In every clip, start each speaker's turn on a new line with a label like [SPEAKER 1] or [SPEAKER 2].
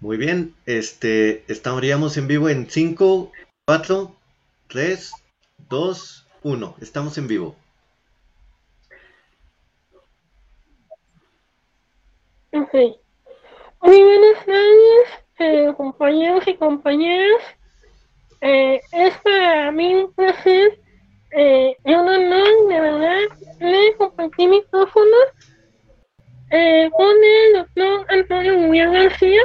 [SPEAKER 1] Muy bien, este, estaríamos en vivo en 5, 4, 3, 2, 1. Estamos en vivo.
[SPEAKER 2] Ok. Muy buenas tardes, eh, compañeros y compañeras. Eh, es para mí un placer eh, y un honor, de verdad, de compartir micrófono eh, con el doctor Antonio Muriel García,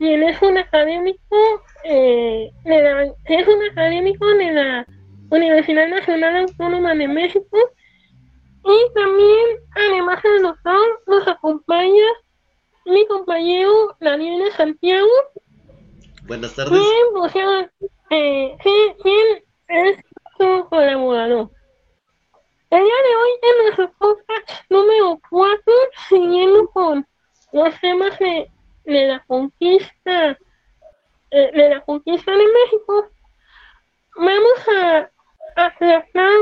[SPEAKER 2] quien es un académico, eh, de la, es un académico de la Universidad Nacional Autónoma de México. Y también, además del doctor, nos acompaña mi compañero Daniel de Santiago.
[SPEAKER 1] Buenas tardes.
[SPEAKER 2] Quien, o sea, eh, quien es su colaborador. El día de hoy en nuestro podcast número 4, siguiendo con los temas de, de la conquista eh, de la conquista de México, vamos a, a tratar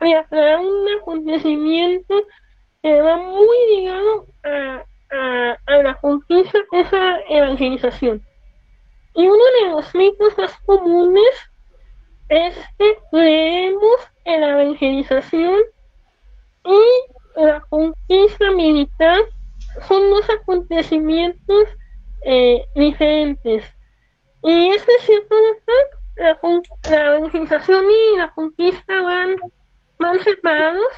[SPEAKER 2] de aclarar un acontecimiento que va muy ligado a, a, a la conquista, esa evangelización. Y uno de los mitos más comunes es que creemos en la evangelización y la conquista militar son dos acontecimientos eh, diferentes. Y es cierto, la, la evangelización y la conquista van, van separados.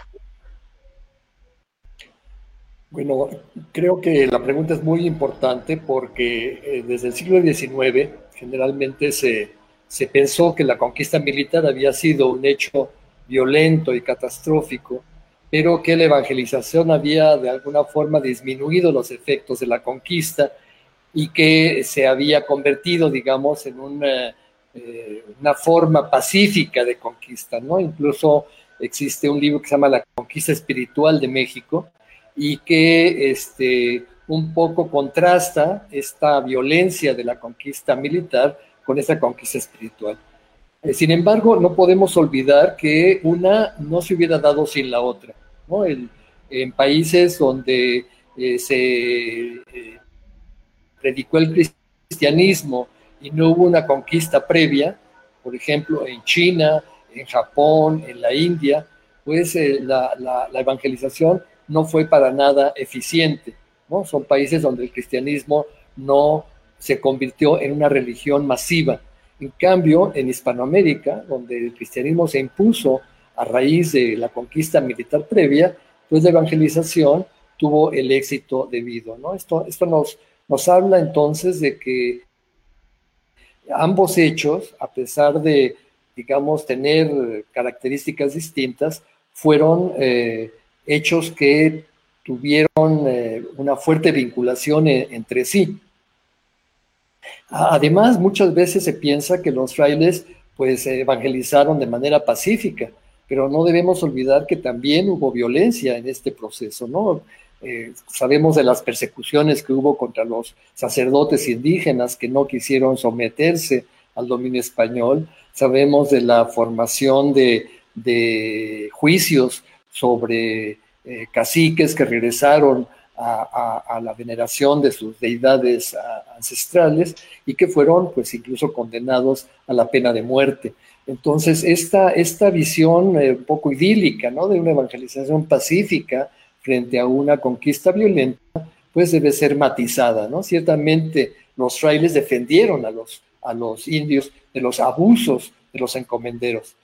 [SPEAKER 3] Bueno, creo que la pregunta es muy importante porque eh, desde el siglo XIX generalmente se, se pensó que la conquista militar había sido un hecho violento y catastrófico, pero que la evangelización había de alguna forma disminuido los efectos de la conquista y que se había convertido, digamos, en una, eh, una forma pacífica de conquista, ¿no? Incluso existe un libro que se llama La conquista espiritual de México, y que este, un poco contrasta esta violencia de la conquista militar con esta conquista espiritual. Eh, sin embargo, no podemos olvidar que una no se hubiera dado sin la otra. En países donde eh, se eh, predicó el cristianismo y no hubo una conquista previa, por ejemplo, en China, en Japón, en la India, pues la, la, evangelización no fue para nada eficiente. Son países donde el cristianismo no se convirtió en una religión masiva. En cambio, en Hispanoamérica, donde el cristianismo se impuso a raíz de la conquista militar previa, pues la evangelización tuvo el éxito debido. ¿no? Esto, esto nos, nos habla entonces de que ambos hechos, a pesar de, digamos, tener características distintas, fueron eh, hechos que tuvieron eh, una fuerte vinculación e, entre sí. Además, muchas veces se piensa que los frailes pues evangelizaron de manera pacífica, pero no debemos olvidar que también hubo violencia en este proceso, ¿no? Eh, sabemos de las persecuciones que hubo contra los sacerdotes indígenas que no quisieron someterse al dominio español, sabemos de la formación de, de juicios sobre eh, caciques que regresaron a, la veneración de sus deidades ancestrales y que fueron pues incluso condenados a la pena de muerte. Entonces, esta, esta visión eh, un poco idílica, ¿no? De una evangelización pacífica frente a una conquista violenta, pues debe ser matizada, ¿no? Ciertamente los frailes defendieron a los, a los indios de los abusos de los encomenderos,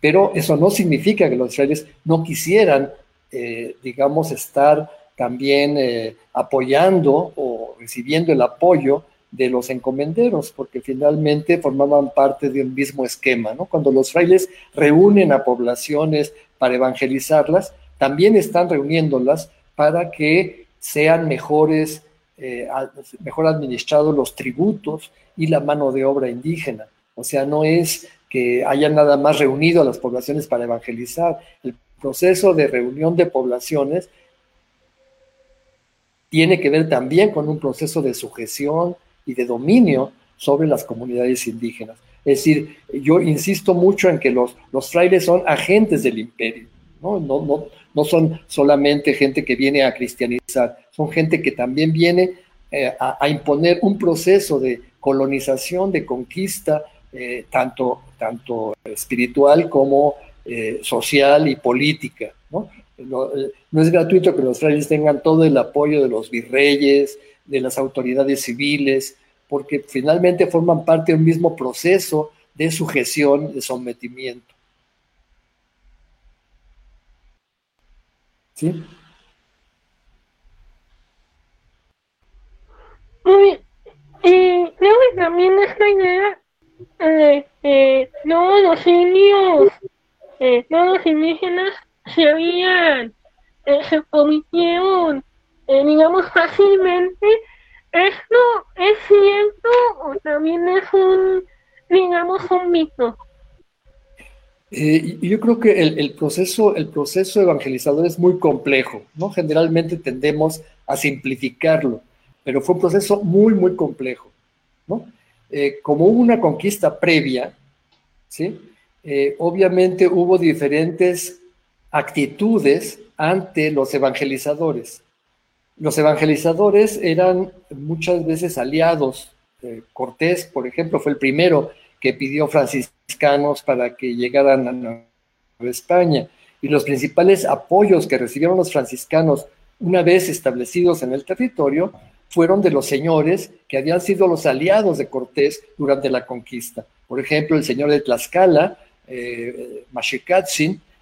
[SPEAKER 3] pero eso no significa que los israelíes no quisieran, eh, digamos, estar también eh, apoyando o recibiendo el apoyo de los encomenderos, porque finalmente formaban parte de un mismo esquema, ¿no? Cuando los frailes reúnen a poblaciones para evangelizarlas, también están reuniéndolas para que sean mejores, eh, mejor administrados los tributos y la mano de obra indígena. O sea, no es que haya nada más reunido a las poblaciones para evangelizar. El proceso de reunión de poblaciones tiene que ver también con un proceso de sujeción y de dominio sobre las comunidades indígenas. Es decir, yo insisto mucho en que los, los frailes son agentes del imperio, ¿no? No, no, no son solamente gente que viene a cristianizar, son gente que también viene eh, a, imponer un proceso de colonización, de conquista, eh, tanto, tanto espiritual como social y política. ¿no? ¿no? es gratuito que los frailes tengan todo el apoyo de los virreyes, de las autoridades civiles, porque finalmente forman parte de un mismo proceso de sujeción, de sometimiento. ¿Sí?
[SPEAKER 2] Y creo que también esta idea de eh, no los indios, eh, no los indígenas se habían, eh, se cometieron, eh, digamos, fácilmente. ¿Esto es cierto o también es un, digamos, un mito?
[SPEAKER 3] Eh, yo creo que el, proceso, el proceso evangelizador es muy complejo, ¿no? Generalmente tendemos a simplificarlo, pero fue un proceso muy, muy complejo, ¿no? Eh, como hubo una conquista previa, ¿sí? Obviamente hubo diferentes actitudes ante los evangelizadores. Los evangelizadores eran muchas veces aliados. Cortés, por ejemplo, fue el primero que pidió franciscanos para que llegaran a Nueva España. Y los principales apoyos que recibieron los franciscanos una vez establecidos en el territorio fueron de los señores que habían sido los aliados de Cortés durante la conquista. Por ejemplo, el señor de Tlaxcala, eh,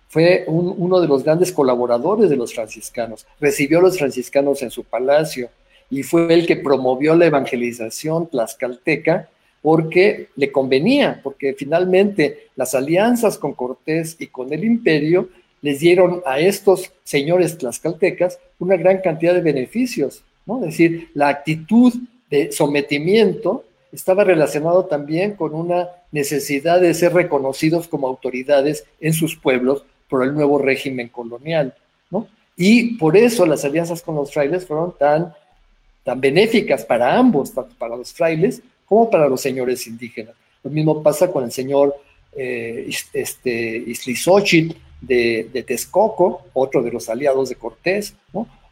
[SPEAKER 3] fue uno de los grandes colaboradores de los franciscanos. Recibió a los franciscanos en su palacio y fue el que promovió la evangelización tlaxcalteca porque le convenía, porque finalmente las alianzas con Cortés y con el imperio les dieron a estos señores tlaxcaltecas una gran cantidad de beneficios, ¿no? Es decir, la actitud de sometimiento estaba relacionado también con una necesidad de ser reconocidos como autoridades en sus pueblos por el nuevo régimen colonial, ¿no? Y por eso las alianzas con los frailes fueron tan, tan benéficas para ambos, tanto para los frailes como para los señores indígenas. Lo mismo pasa con el señor eh, este, de, de, Texcoco, otro de los aliados de Cortés,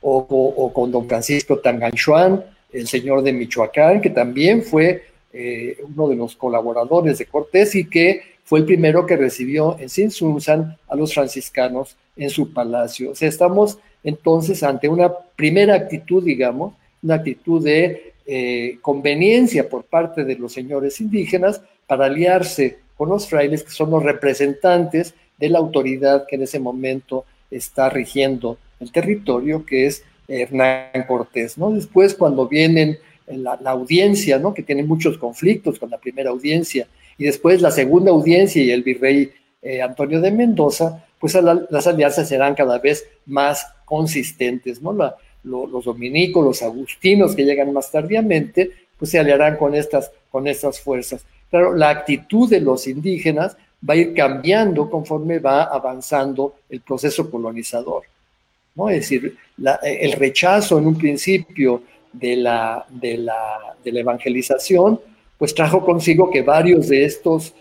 [SPEAKER 3] o, con don Francisco Tanganchuan, el señor de Michoacán, que también fue eh, uno de los colaboradores de Cortés y que fue el primero que recibió en Sinsunzan a los franciscanos en su palacio. O sea, estamos entonces ante una primera actitud, digamos, una actitud de eh, conveniencia por parte de los señores indígenas para aliarse con los frailes, que son los representantes de la autoridad que en ese momento está rigiendo el territorio, que es Hernán Cortés. ¿no? Después, cuando vienen la, audiencia, ¿no? que tiene muchos conflictos con la primera audiencia, y después la segunda audiencia y el virrey eh, Antonio de Mendoza, pues las alianzas serán cada vez más consistentes. ¿no? Los dominicos, los agustinos que llegan más tardíamente, pues se aliarán con estas, con estas fuerzas. Claro, la actitud de los indígenas va a ir cambiando conforme va avanzando el proceso colonizador. ¿no? Es decir, el rechazo en un principio de la, de, la, de la, evangelización, pues trajo consigo que varios de estos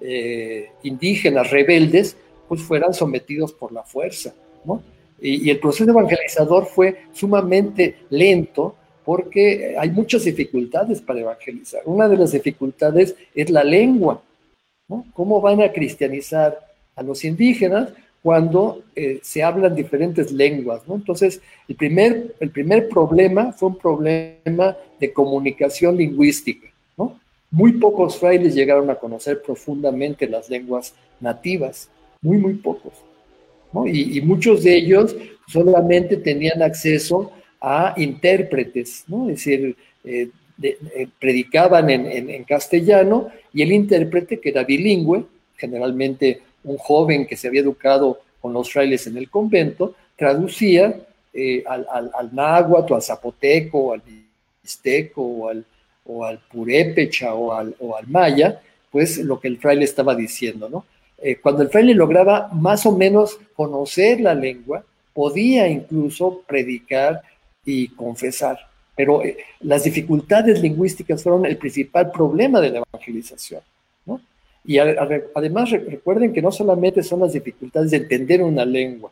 [SPEAKER 3] eh, indígenas rebeldes pues fueran sometidos por la fuerza. Y, el proceso evangelizador fue sumamente lento porque hay muchas dificultades para evangelizar. Una de las dificultades es la lengua. ¿Cómo van a cristianizar a los indígenas cuando eh, se hablan diferentes lenguas? Entonces, el primer, el primer problema fue un problema de comunicación lingüística. Muy pocos frailes llegaron a conocer profundamente las lenguas nativas, muy, muy pocos. Y, muchos de ellos solamente tenían acceso a intérpretes, ¿no? es decir, eh, eh, predicaban en, castellano y el intérprete, que era bilingüe, generalmente un joven que se había educado con los frailes en el convento, traducía eh, al, náhuatl, al zapoteco, al mixteco, o al, o al purépecha, o al, maya, pues lo que el fraile estaba diciendo, ¿no? Eh, cuando el fraile lograba más o menos conocer la lengua, podía incluso predicar y confesar. Pero eh, las dificultades lingüísticas fueron el principal problema de la evangelización. Y además recuerden que no solamente son las dificultades de entender una lengua,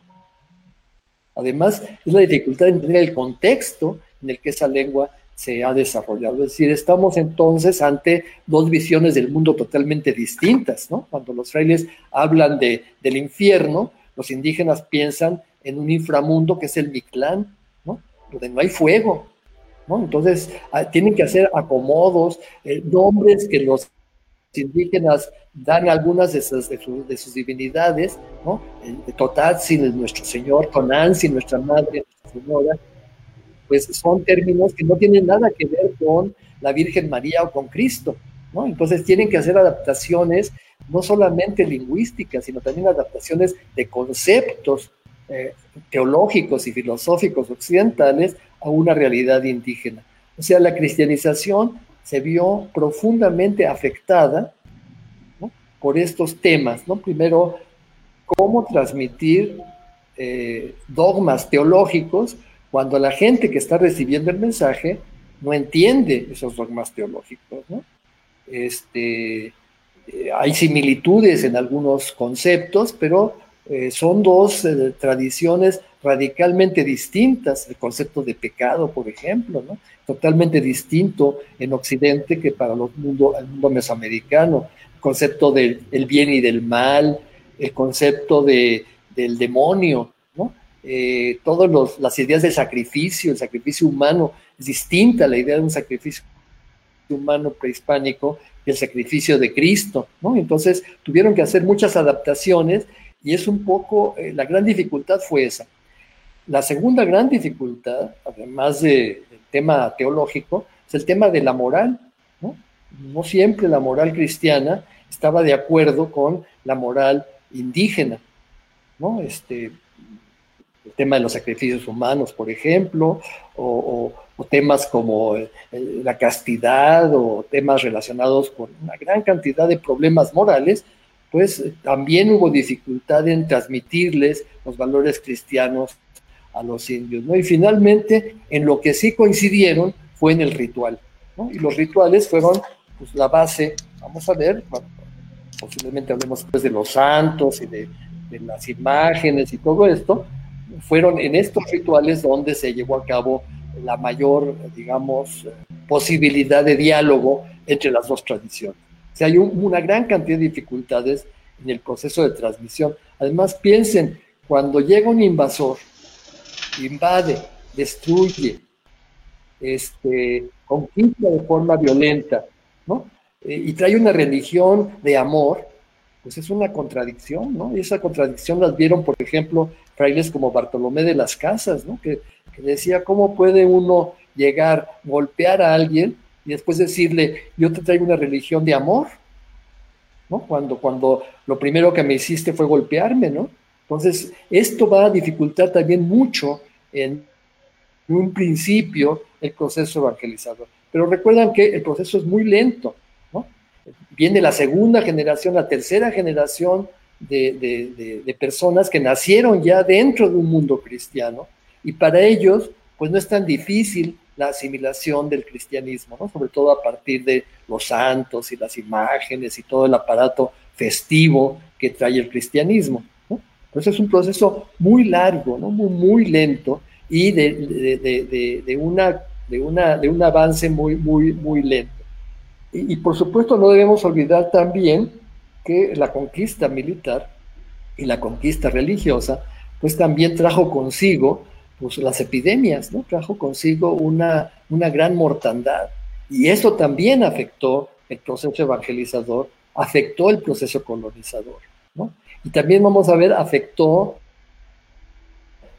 [SPEAKER 3] además es la dificultad de entender el contexto en el que esa lengua se ha desarrollado. Es decir, estamos entonces ante dos visiones del mundo totalmente distintas, ¿no? Cuando los frailes hablan de, del infierno, los indígenas piensan en un inframundo que es el Mictlán, ¿no? Donde no hay fuego, ¿no? Entonces, ah, tienen que hacer acomodos, eh, nombres que los indígenas dan algunas de sus, de sus, divinidades, ¿no? Totatsin, nuestro Señor, Tonantzin, nuestra Madre, nuestra Señora, pues son términos que no tienen nada que ver con la Virgen María o con Cristo, ¿no? Entonces tienen que hacer adaptaciones no solamente lingüísticas, sino también adaptaciones de conceptos eh, teológicos y filosóficos occidentales a una realidad indígena. O sea, la cristianización se vio profundamente afectada por estos temas, ¿no? Primero, cómo transmitir eh, dogmas teológicos cuando la gente que está recibiendo el mensaje no entiende esos dogmas teológicos. Este, eh, hay similitudes en algunos conceptos, pero eh, son dos eh, tradiciones radicalmente distintas. El concepto de pecado, por ejemplo, ¿no? totalmente distinto en Occidente que para los mundo, el mundo mesoamericano. El concepto del bien y del mal, el concepto de, del demonio, eh, todas las ideas de sacrificio, el sacrificio humano, es distinta a la idea de un sacrificio humano prehispánico que el sacrificio de Cristo, ¿no? Entonces tuvieron que hacer muchas adaptaciones y es un poco, eh, la gran dificultad fue esa. La segunda gran dificultad, además del tema teológico, es el tema de la moral, ¿no? No siempre la moral cristiana estaba de acuerdo con la moral indígena, ¿no? Este, el tema de los sacrificios humanos, por ejemplo, o, temas como eh, la castidad o temas relacionados con una gran cantidad de problemas morales, pues también hubo dificultad en transmitirles los valores cristianos a los indios, ¿no? Y finalmente, en lo que sí coincidieron fue en el ritual, ¿no? Y los rituales fueron pues, la base, vamos a ver, posiblemente hablemos pues de los santos y de las imágenes y todo esto, fueron en estos rituales donde se llevó a cabo la mayor, digamos, posibilidad de diálogo entre las dos tradiciones. O sea, hay una gran cantidad de dificultades en el proceso de transmisión. Además, piensen, cuando llega un invasor, invade, destruye, este, conquista de forma violenta, ¿no? Eh, y trae una religión de amor, pues es una contradicción, ¿no? Y esa contradicción las vieron, por ejemplo, frailes como Bartolomé de las Casas, ¿no? Que, decía, ¿cómo puede uno llegar, golpear a alguien y después decirle, yo te traigo una religión de amor? ¿No? Cuando, cuando lo primero que me hiciste fue golpearme, ¿no? Entonces, esto va a dificultar también mucho en un principio el proceso evangelizador. Pero recuerdan que el proceso es muy lento viene la segunda generación, la tercera generación de, personas que nacieron ya dentro de un mundo cristiano y para ellos pues no es tan difícil la asimilación del cristianismo, ¿no? sobre todo a partir de los santos y las imágenes y todo el aparato festivo que trae el cristianismo. Entonces es un proceso muy largo, ¿no? muy, muy lento y de, de, una, de, una, de un avance muy, muy, muy lento. Y, por supuesto no debemos olvidar también que la conquista militar y la conquista religiosa, pues también trajo consigo pues, las epidemias, ¿no? Trajo consigo una, una gran mortandad. Y eso también afectó el proceso evangelizador, afectó el proceso colonizador, ¿no? Y también vamos a ver, afectó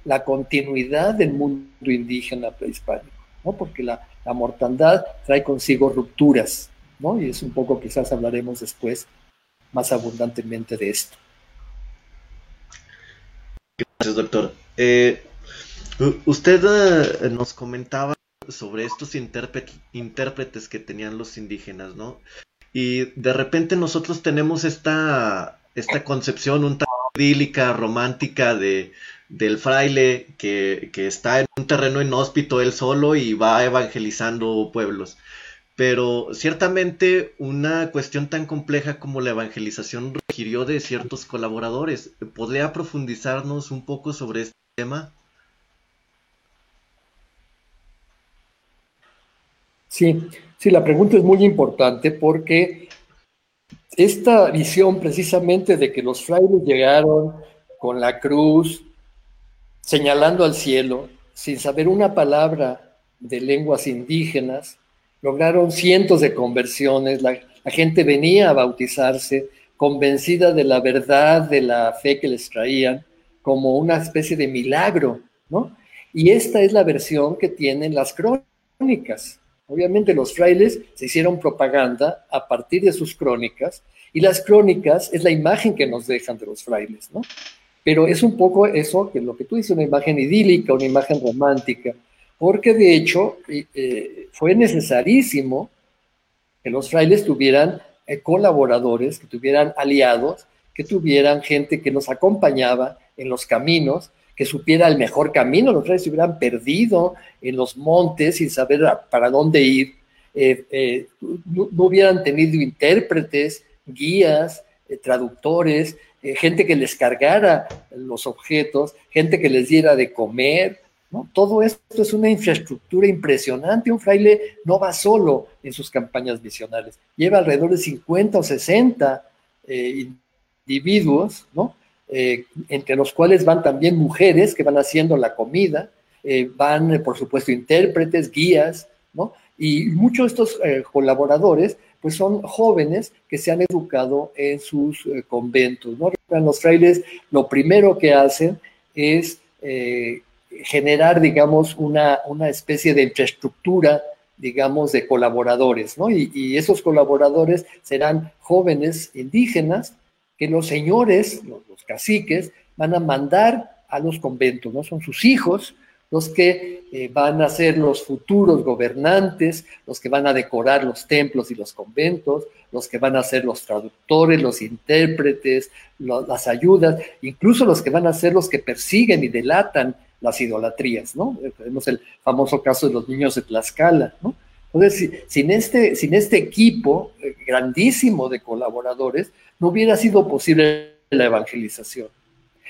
[SPEAKER 3] la continuidad del mundo indígena prehispánico, ¿no? Porque la, la mortandad trae consigo rupturas, y es un poco, quizás hablaremos después más abundantemente de esto.
[SPEAKER 1] Gracias, doctor. Eh, usted eh, nos comentaba sobre estos intérpretes que tenían los indígenas, ¿no? Y de repente nosotros tenemos esta, esta concepción un tanto idílica, romántica de, del fraile que, que, está en un terreno inhóspito él solo y va evangelizando pueblos. Pero ciertamente una cuestión tan compleja como la evangelización requirió de ciertos colaboradores. ¿Podría profundizarnos un poco sobre este tema?
[SPEAKER 3] Sí, sí, la pregunta es muy importante porque esta visión precisamente de que los frailes llegaron con la cruz, señalando al cielo, sin saber una palabra de lenguas indígenas, lograron cientos de conversiones, la, gente venía a bautizarse convencida de la verdad de la fe que les traían como una especie de milagro, ¿no? Y esta es la versión que tienen las crónicas. Obviamente los frailes se hicieron propaganda a partir de sus crónicas y las crónicas es la imagen que nos dejan de los frailes, ¿no? Pero es un poco eso, que lo que tú dices, una imagen idílica, una imagen romántica, porque de hecho eh, fue necesarísimo que los frailes tuvieran eh, colaboradores, que tuvieran aliados, que tuvieran gente que nos acompañaba en los caminos, que supiera el mejor camino, los frailes se hubieran perdido en los montes sin saber para dónde ir, eh, no, hubieran tenido intérpretes, guías, traductores, gente que les cargara los objetos, gente que les diera de comer, todo esto es una infraestructura impresionante. Un fraile no va solo en sus campañas misionales, lleva alrededor de 50 o 60 eh, individuos, ¿no? Eh, entre los cuales van también mujeres que van haciendo la comida, eh, van, por supuesto, intérpretes, guías, ¿no? Y muchos de estos colaboradores, pues son jóvenes que se han educado en sus conventos, ¿no? Los frailes lo primero que hacen es generar, digamos, una, una especie de infraestructura, digamos, de colaboradores, ¿no? Y, esos colaboradores serán jóvenes indígenas que los señores, los, caciques, van a mandar a los conventos, ¿no? Son sus hijos los que eh, van a ser los futuros gobernantes, los que van a decorar los templos y los conventos, los que van a ser los traductores, los intérpretes, las ayudas, incluso los que van a ser los que persiguen y delatan las idolatrías, ¿no? Tenemos el famoso caso de los niños de Tlaxcala, ¿no? Entonces, sin este, sin este equipo eh, grandísimo de colaboradores, no hubiera sido posible la evangelización.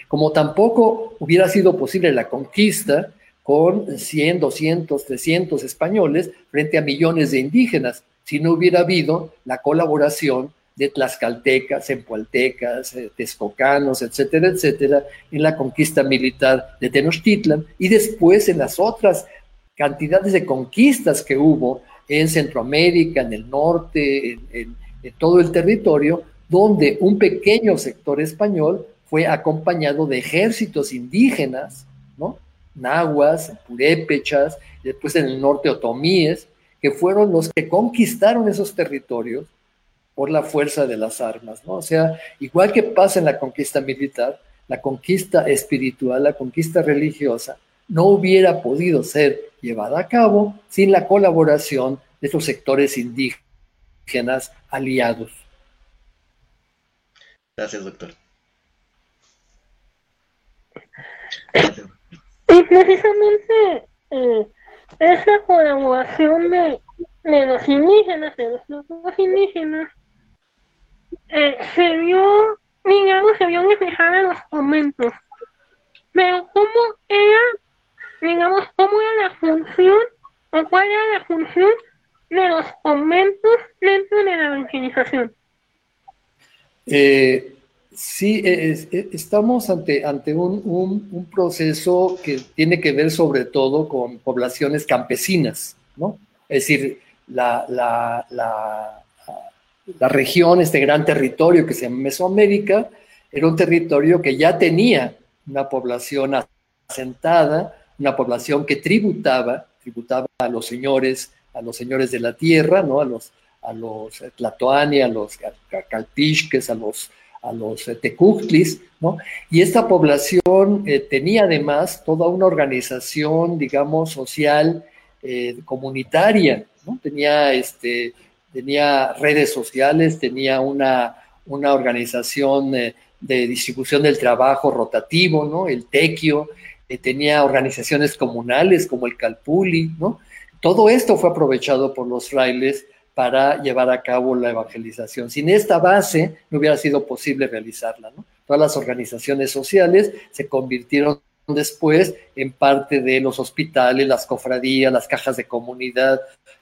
[SPEAKER 3] Como tampoco hubiera sido posible la conquista con 100, 200, 300 españoles frente a millones de indígenas, si no hubiera habido la colaboración de tlaxcaltecas, empualtecas, eh, texcocanos, etcétera, etcétera, en la conquista militar de Tenochtitlan y después en las otras cantidades de conquistas que hubo en Centroamérica, en el norte, en, todo el territorio, donde un pequeño sector español fue acompañado de ejércitos indígenas, ¿no? Nahuas, purépechas, después en el norte otomíes, que fueron los que conquistaron esos territorios por la fuerza de las armas, ¿no? O sea, igual que pasa en la conquista militar, la conquista espiritual, la conquista religiosa, no hubiera podido ser llevada a cabo sin la colaboración de estos sectores indígenas aliados.
[SPEAKER 1] Gracias, doctor.
[SPEAKER 2] Y precisamente eh, esa colaboración de, los indígenas, de los grupos indígenas, eh, se vio, digamos, se vio reflejada en los momentos. Pero cómo era, digamos, cómo era la función, o cuál era la función de los conventos dentro de la evangelización.
[SPEAKER 3] Eh, sí, estamos ante, ante un, un, proceso que tiene que ver sobre todo con poblaciones campesinas, ¿no? Es decir, la, la, la la región, este gran territorio que se llama Mesoamérica, era un territorio que ya tenía una población asentada, una población que tributaba, tributaba a los señores, a los señores de la tierra, ¿no? A los, a los Tlatoani, a los Calpixques, a los, a los Tecuhtlis, ¿no? Y esta población eh, tenía además toda una organización, digamos, social, eh, comunitaria, ¿no? Tenía este, tenía redes sociales, tenía una, una organización eh, de distribución del trabajo rotativo, ¿no? El Tequio, eh, tenía organizaciones comunales como el Calpuli, ¿no? Todo esto fue aprovechado por los frailes para llevar a cabo la evangelización. Sin esta base no hubiera sido posible realizarla. Todas las organizaciones sociales se convirtieron después en parte de los hospitales, las cofradías, las cajas de comunidad.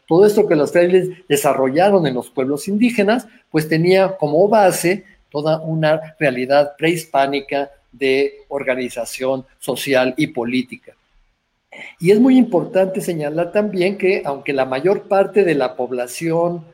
[SPEAKER 3] Todo esto que los frailes desarrollaron en los pueblos indígenas, pues tenía como base toda una realidad prehispánica de organización social y política. Y es muy importante señalar también que aunque la mayor parte de la población,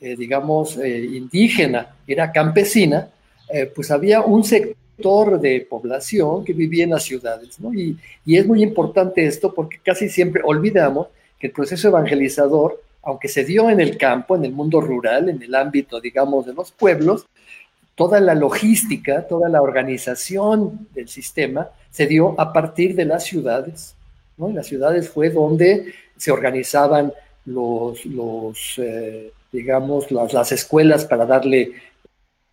[SPEAKER 3] eh, digamos, eh, indígena era campesina, eh, pues había un sector de población que vivía en las ciudades. Y, y es muy importante esto porque casi siempre olvidamos que el proceso evangelizador, aunque se dio en el campo, en el mundo rural, en el ámbito, digamos, de los pueblos, toda la logística, toda la organización del sistema se dio a partir de las ciudades. En las ciudades fue donde se organizaban los, eh, digamos, las, las, escuelas para darle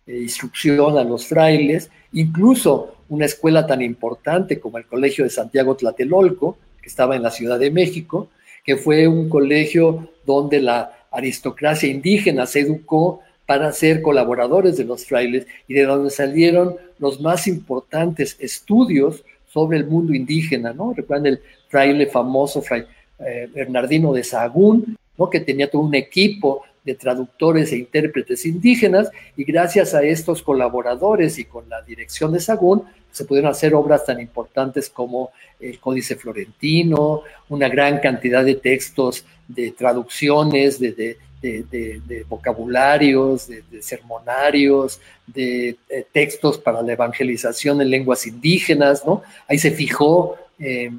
[SPEAKER 3] eh, instrucción a los frailes, incluso una escuela tan importante como el Colegio de Santiago Tlatelolco, que estaba en la Ciudad de México, que fue un colegio donde la aristocracia indígena se educó para ser colaboradores de los frailes y de donde salieron los más importantes estudios sobre el mundo indígena, ¿no? Recuerdan el fraile famoso, fray eh, Bernardino de Sahagún, ¿no? Que tenía todo un equipo de traductores e intérpretes indígenas y gracias a estos colaboradores y con la dirección de Sagún se pudieron hacer obras tan importantes como el Códice Florentino, una gran cantidad de textos, de traducciones, de, de, vocabularios, de, sermonarios, de, textos para la evangelización en lenguas indígenas, ¿no? Ahí se fijó eh,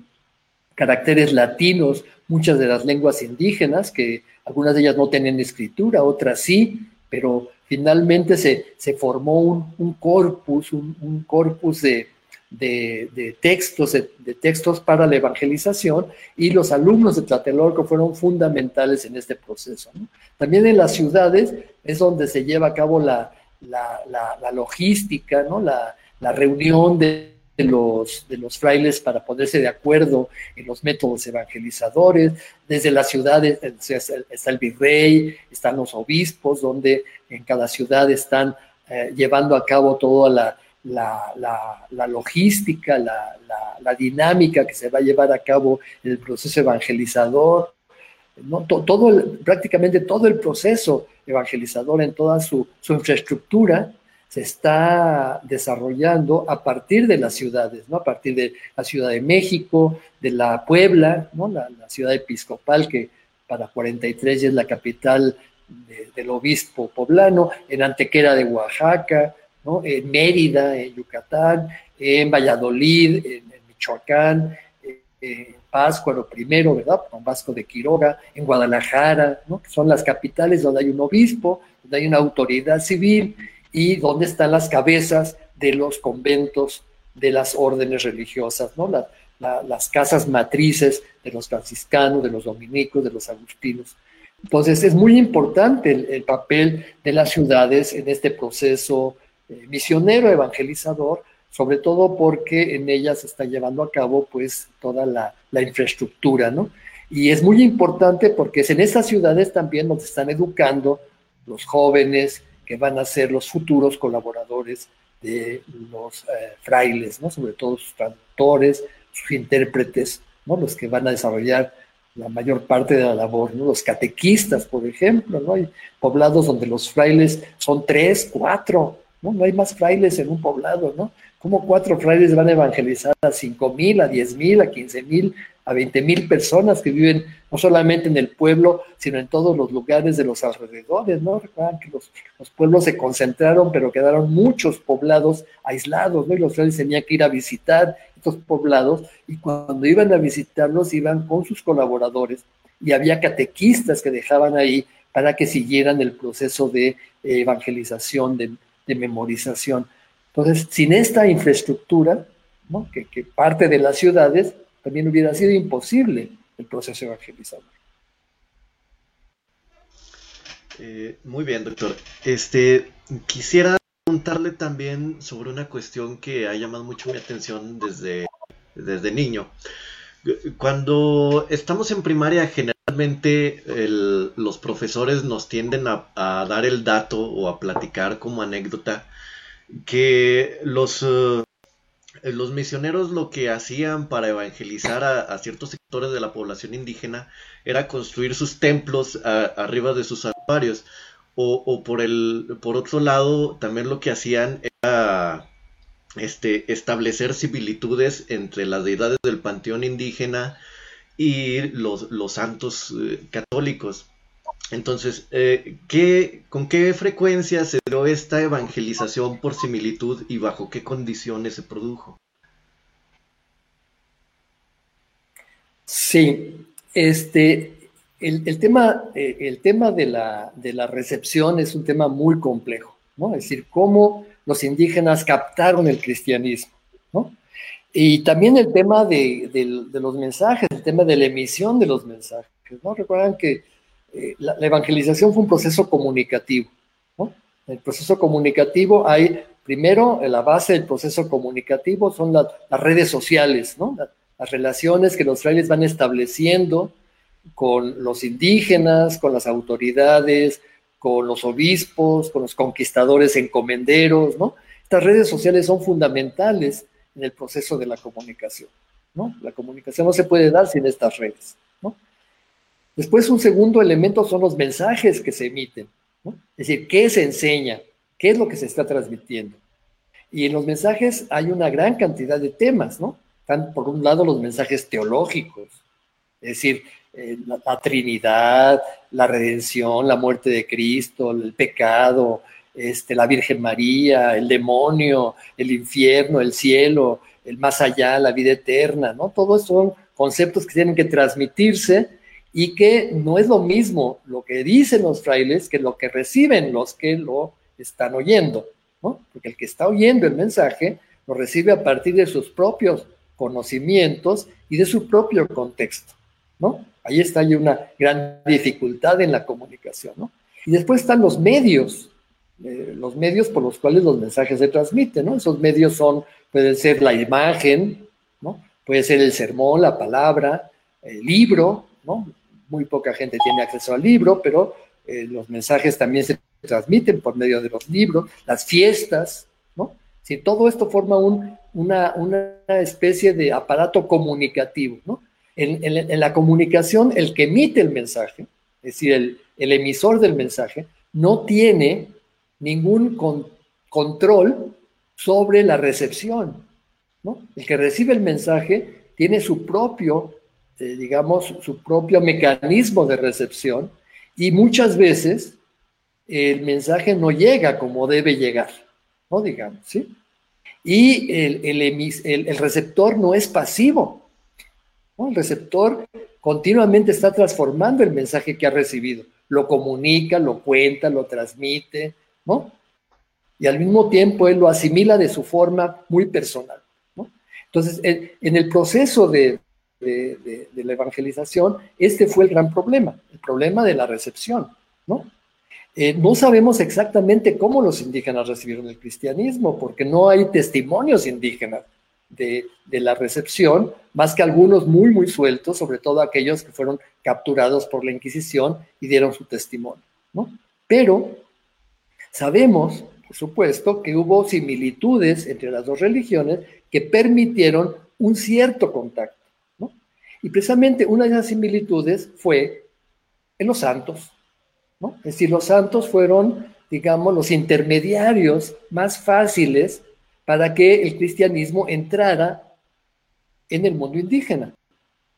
[SPEAKER 3] caracteres latinos, muchas de las lenguas indígenas, que algunas de ellas no tenían escritura, otras sí, pero finalmente se, se formó un, corpus, un corpus de, de, textos, de, textos para la evangelización y los alumnos de Tlatelolco fueron fundamentales en este proceso. También en las ciudades es donde se lleva a cabo la, logística, ¿no? la, reunión de, los, de los frailes para ponerse de acuerdo en los métodos evangelizadores. Desde las ciudades está el virrey, están los obispos, donde en cada ciudad están eh, llevando a cabo toda la la, logística, la, dinámica que se va a llevar a cabo en el proceso evangelizador, ¿no? todo, prácticamente todo el proceso evangelizador en toda su, infraestructura se está desarrollando a partir de las ciudades, ¿no? a partir de la Ciudad de México, de la Puebla, ¿no? la, ciudad episcopal que para 43 ya es la capital del obispo poblano, en Antequera de Oaxaca, en Mérida, en Yucatán, en Valladolid, en, Michoacán, en Páscuaro primero, ¿verdad? Con Vasco de Quiroga, en Guadalajara, ¿no? Que son las capitales donde hay un obispo, donde hay una autoridad civil y donde están las cabezas de los conventos de las órdenes religiosas, ¿no? las casas matrices de los franciscanos, de los dominicos, de los agustinos. Entonces es muy importante el papel de las ciudades en este proceso eh, misionero evangelizador, sobre todo porque en ella se está llevando a cabo pues toda la, infraestructura, ¿no? Y es muy importante porque es en esas ciudades también donde están educando los jóvenes que van a ser los futuros colaboradores de los eh, frailes, ¿no? Sobre todo sus traductores, sus intérpretes, ¿no? Los que van a desarrollar la mayor parte de la labor, ¿no? Los catequistas, por ejemplo, ¿no? Hay poblados donde los frailes son tres, cuatro, ¿no? Hay más frailes en un poblado, ¿no? ¿Cómo cuatro frailes van a evangelizar a cinco mil, a diez mil, a quince mil, a veinte mil personas que viven no solamente en el pueblo, sino en todos los lugares de los alrededores, ¿no? Recuerdan que los, pueblos se concentraron, pero quedaron muchos poblados aislados, ¿no? Y los frailes tenían que ir a visitar estos poblados y cuando iban a visitarlos iban con sus colaboradores y había catequistas que dejaban ahí para que siguieran el proceso de evangelización de, de memorización. Entonces, sin esta infraestructura, que, parte de las ciudades, también hubiera sido imposible el proceso evangelizador.
[SPEAKER 1] Eh, muy bien, doctor. Este, quisiera preguntarle también sobre una cuestión que ha llamado mucho mi atención desde, desde niño. Cuando estamos en primaria, generalmente los profesores nos tienden a, dar el dato o a platicar como anécdota que los, eh, los misioneros lo que hacían para evangelizar a, ciertos sectores de la población indígena era construir sus templos arriba de sus santuarios. O, por el por otro lado, también lo que hacían era este, establecer similitudes entre las deidades del panteón indígena y los, los santos eh, católicos. Entonces, eh, ¿con qué frecuencia se dio esta evangelización por similitud y bajo qué condiciones se produjo?
[SPEAKER 3] Sí, este, el, tema, eh, el tema de, la, de la recepción es un tema muy complejo, ¿no? Es decir, cómo los indígenas captaron el cristianismo, ¿no? Y también el tema de, los mensajes, el tema de la emisión de los mensajes, ¿no? Recuerdan que eh, la, evangelización fue un proceso comunicativo. ¿no? En el proceso comunicativo hay, primero, la base del proceso comunicativo son las redes sociales, ¿no? las relaciones que los frailes van estableciendo con los indígenas, con las autoridades, con los obispos, con los conquistadores encomenderos, ¿no? Estas redes sociales son fundamentales en el proceso de la comunicación, ¿no? La comunicación no se puede dar sin estas redes. Después un segundo elemento son los mensajes que se emiten, es decir, qué se enseña, qué es lo que se está transmitiendo. Y en los mensajes hay una gran cantidad de temas, ¿no? Están por un lado los mensajes teológicos, es decir, eh, la, Trinidad, la redención, la muerte de Cristo, el pecado, este, la Virgen María, el demonio, el infierno, el cielo, el más allá, la vida eterna, ¿no? Todos son conceptos que tienen que transmitirse y que no es lo mismo lo que dicen los frailes que lo que reciben los que lo están oyendo, ¿no? Porque el que está oyendo el mensaje lo recibe a partir de sus propios conocimientos y de su propio contexto, ¿no? Ahí está hay una gran dificultad en la comunicación, ¿no? Y después están los medios, eh, los medios por los cuales los mensajes se transmiten, ¿no? Esos medios son, pueden ser la imagen, ¿no? Puede ser el sermón, la palabra, el libro, ¿no? muy poca gente tiene acceso al libro, pero eh, los mensajes también se transmiten por medio de los libros, las fiestas, ¿no? Si todo esto forma una, especie de aparato comunicativo, ¿no? En, la comunicación, el que emite el mensaje, es decir, el, emisor del mensaje, no tiene ningún control sobre la recepción, ¿no? El que recibe el mensaje tiene su propio este, digamos, su propio mecanismo de recepción y muchas veces el mensaje no llega como debe llegar, ¿no? Digamos, ¿sí? Y el, el, el, receptor no es pasivo, El receptor continuamente está transformando el mensaje que ha recibido, lo comunica, lo cuenta, lo transmite, ¿no? Y al mismo tiempo él lo asimila de su forma muy personal, ¿no? Entonces, en el proceso de, de, la evangelización, este fue el gran problema, el problema de la recepción, ¿no? Eh, no sabemos exactamente cómo los indígenas recibieron el cristianismo, porque no hay testimonios indígenas de, la recepción, más que algunos muy, muy sueltos, sobre todo aquellos que fueron capturados por la Inquisición y dieron su testimonio, ¿no? Pero sabemos, por supuesto, que hubo similitudes entre las dos religiones que permitieron un cierto contacto. Y precisamente una de esas similitudes fue en los santos, ¿no? Es decir, los santos fueron, digamos, los intermediarios más fáciles para que el cristianismo entrara en el mundo indígena,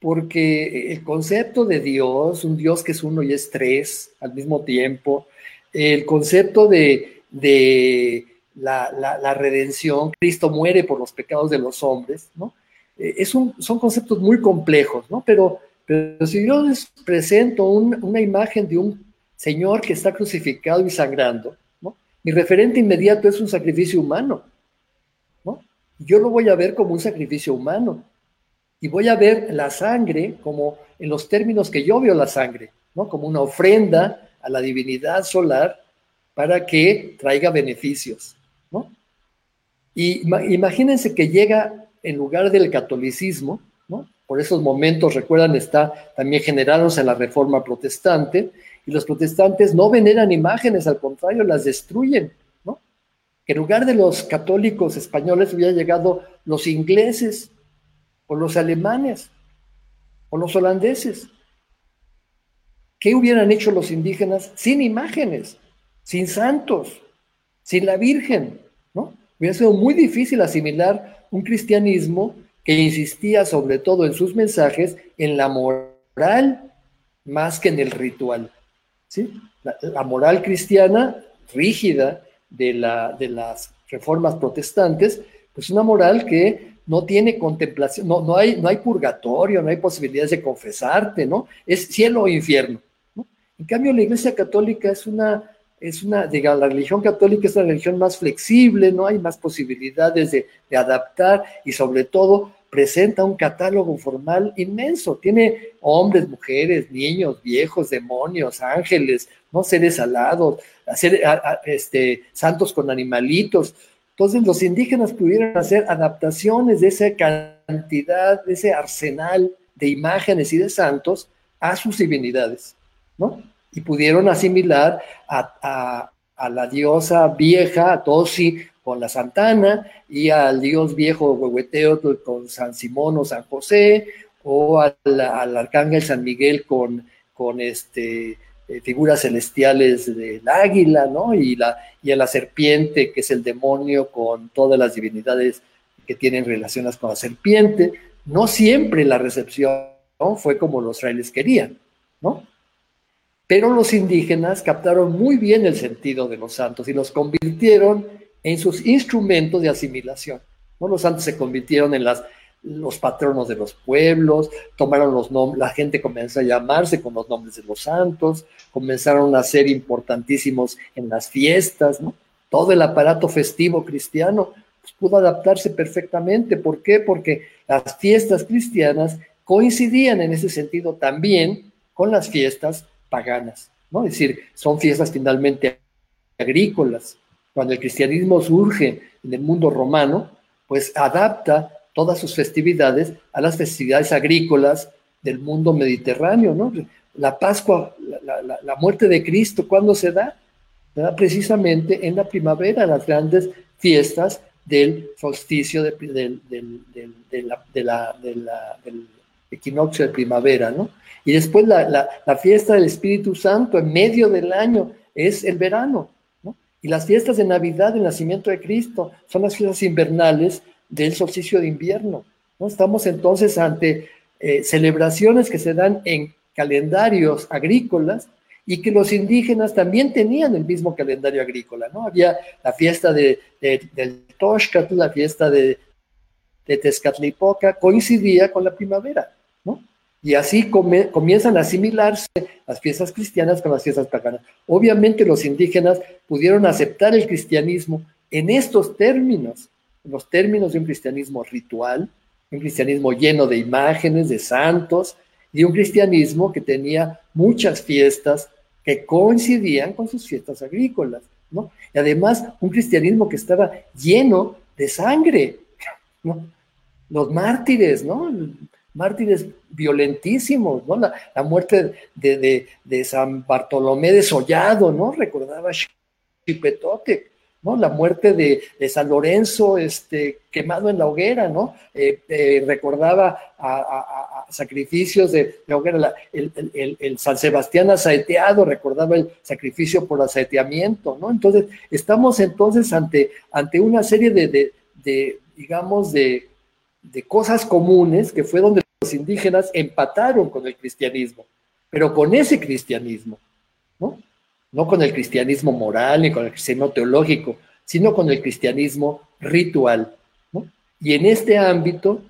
[SPEAKER 3] porque el concepto de Dios, un Dios que es uno y es tres al mismo tiempo, el concepto de, la, redención, Cristo muere por los pecados de los hombres, ¿no? Eh, son conceptos muy complejos, ¿no? Pero, pero si yo les presento una imagen de un Señor que está crucificado y sangrando, ¿no? Mi referente inmediato es un sacrificio humano, ¿no? Yo lo voy a ver como un sacrificio humano y voy a ver la sangre como en los términos que yo veo la sangre, ¿no? Como una ofrenda a la divinidad solar para que traiga beneficios, ¿no? Y imagínense que llega en lugar del catolicismo, ¿no? Por esos momentos, recuerdan, está también generándose la reforma protestante, y los protestantes no veneran imágenes, al contrario, las destruyen, ¿no? que en lugar de los católicos españoles hubieran llegado los ingleses o los alemanes o los holandeses. ¿Qué hubieran hecho los indígenas sin imágenes, sin santos, sin la Virgen? ¿no? Hubiera sido muy difícil asimilar un cristianismo que insistía sobre todo en sus mensajes en la moral más que en el ritual. ¿sí? La, moral cristiana rígida de, la, de las reformas protestantes, pues una moral que no tiene contemplación, no, no, hay, no hay purgatorio, no hay posibilidades de confesarte, ¿no? Es cielo o infierno. En cambio, la Iglesia Católica es una, es una, digamos, la religión católica es una religión más flexible, no hay más posibilidades de, de adaptar y sobre todo presenta un catálogo formal inmenso. Tiene hombres, mujeres, niños, viejos, demonios, ángeles, no seres alados, hacer, este, santos con animalitos. Entonces los indígenas pudieron hacer adaptaciones de esa cantidad, de ese arsenal de imágenes y de santos a sus divinidades, ¿no? Y pudieron asimilar a, la diosa vieja, a Tosi, con la Santana, y al dios viejo Huehueteo con San Simón o San José, o al, arcángel San Miguel con, este, eh, figuras celestiales del águila, ¿no? Y a la serpiente, que es el demonio, con todas las divinidades que tienen relaciones con la serpiente. No siempre la recepción fue como los frailes querían, ¿no? Pero los indígenas captaron muy bien el sentido de los santos y los convirtieron en sus instrumentos de asimilación. ¿no? Los santos se convirtieron en los patronos de los pueblos, tomaron los nombres, la gente comenzó a llamarse con los nombres de los santos, comenzaron a ser importantísimos en las fiestas. Todo el aparato festivo cristiano pues, pudo adaptarse perfectamente. ¿Por qué? Porque las fiestas cristianas coincidían en ese sentido también con las fiestas paganas, ¿no? Es decir, son fiestas finalmente agrícolas. Cuando el cristianismo surge en el mundo romano, pues adapta todas sus festividades a las festividades agrícolas del mundo mediterráneo, ¿no? La Pascua, la, muerte de Cristo, ¿cuándo se da? Se da precisamente en la primavera, las grandes fiestas del solsticio de, del, del equinoccio de primavera, ¿no? Y después la, fiesta del Espíritu Santo en medio del año es el verano, ¿no? Y las fiestas de Navidad, el nacimiento de Cristo, son las fiestas invernales del solsticio de invierno. ¿no? Estamos entonces ante eh, celebraciones que se dan en calendarios agrícolas y que los indígenas también tenían el mismo calendario agrícola, ¿no? Había la fiesta de, del Toshkat, la fiesta de, de Tezcatlipoca, coincidía con la primavera. Y así comienzan a asimilarse las fiestas cristianas con las fiestas paganas. Obviamente los indígenas pudieron aceptar el cristianismo en estos términos, los términos de un cristianismo ritual, un cristianismo lleno de imágenes, de santos, y un cristianismo que tenía muchas fiestas que coincidían con sus fiestas agrícolas, ¿no? Y además un cristianismo que estaba lleno de sangre, ¿no? Los mártires, ¿no? Mártires violentísimos, ¿no? La, muerte de, San Bartolomé desollado, ¿no? Recordaba Chipetote, ¿no? La muerte de, San Lorenzo este, quemado en la hoguera, ¿no? Eh, eh, recordaba sacrificios de la hoguera, el, San Sebastián asaeteado, recordaba el sacrificio por asaeteamiento, ¿no? Entonces, estamos entonces ante, ante una serie de, digamos, de, de cosas comunes que fue donde los indígenas empataron con el cristianismo, pero con ese cristianismo, ¿no? no con el cristianismo moral ni con el cristianismo teológico, sino con el cristianismo ritual. Y en este ámbito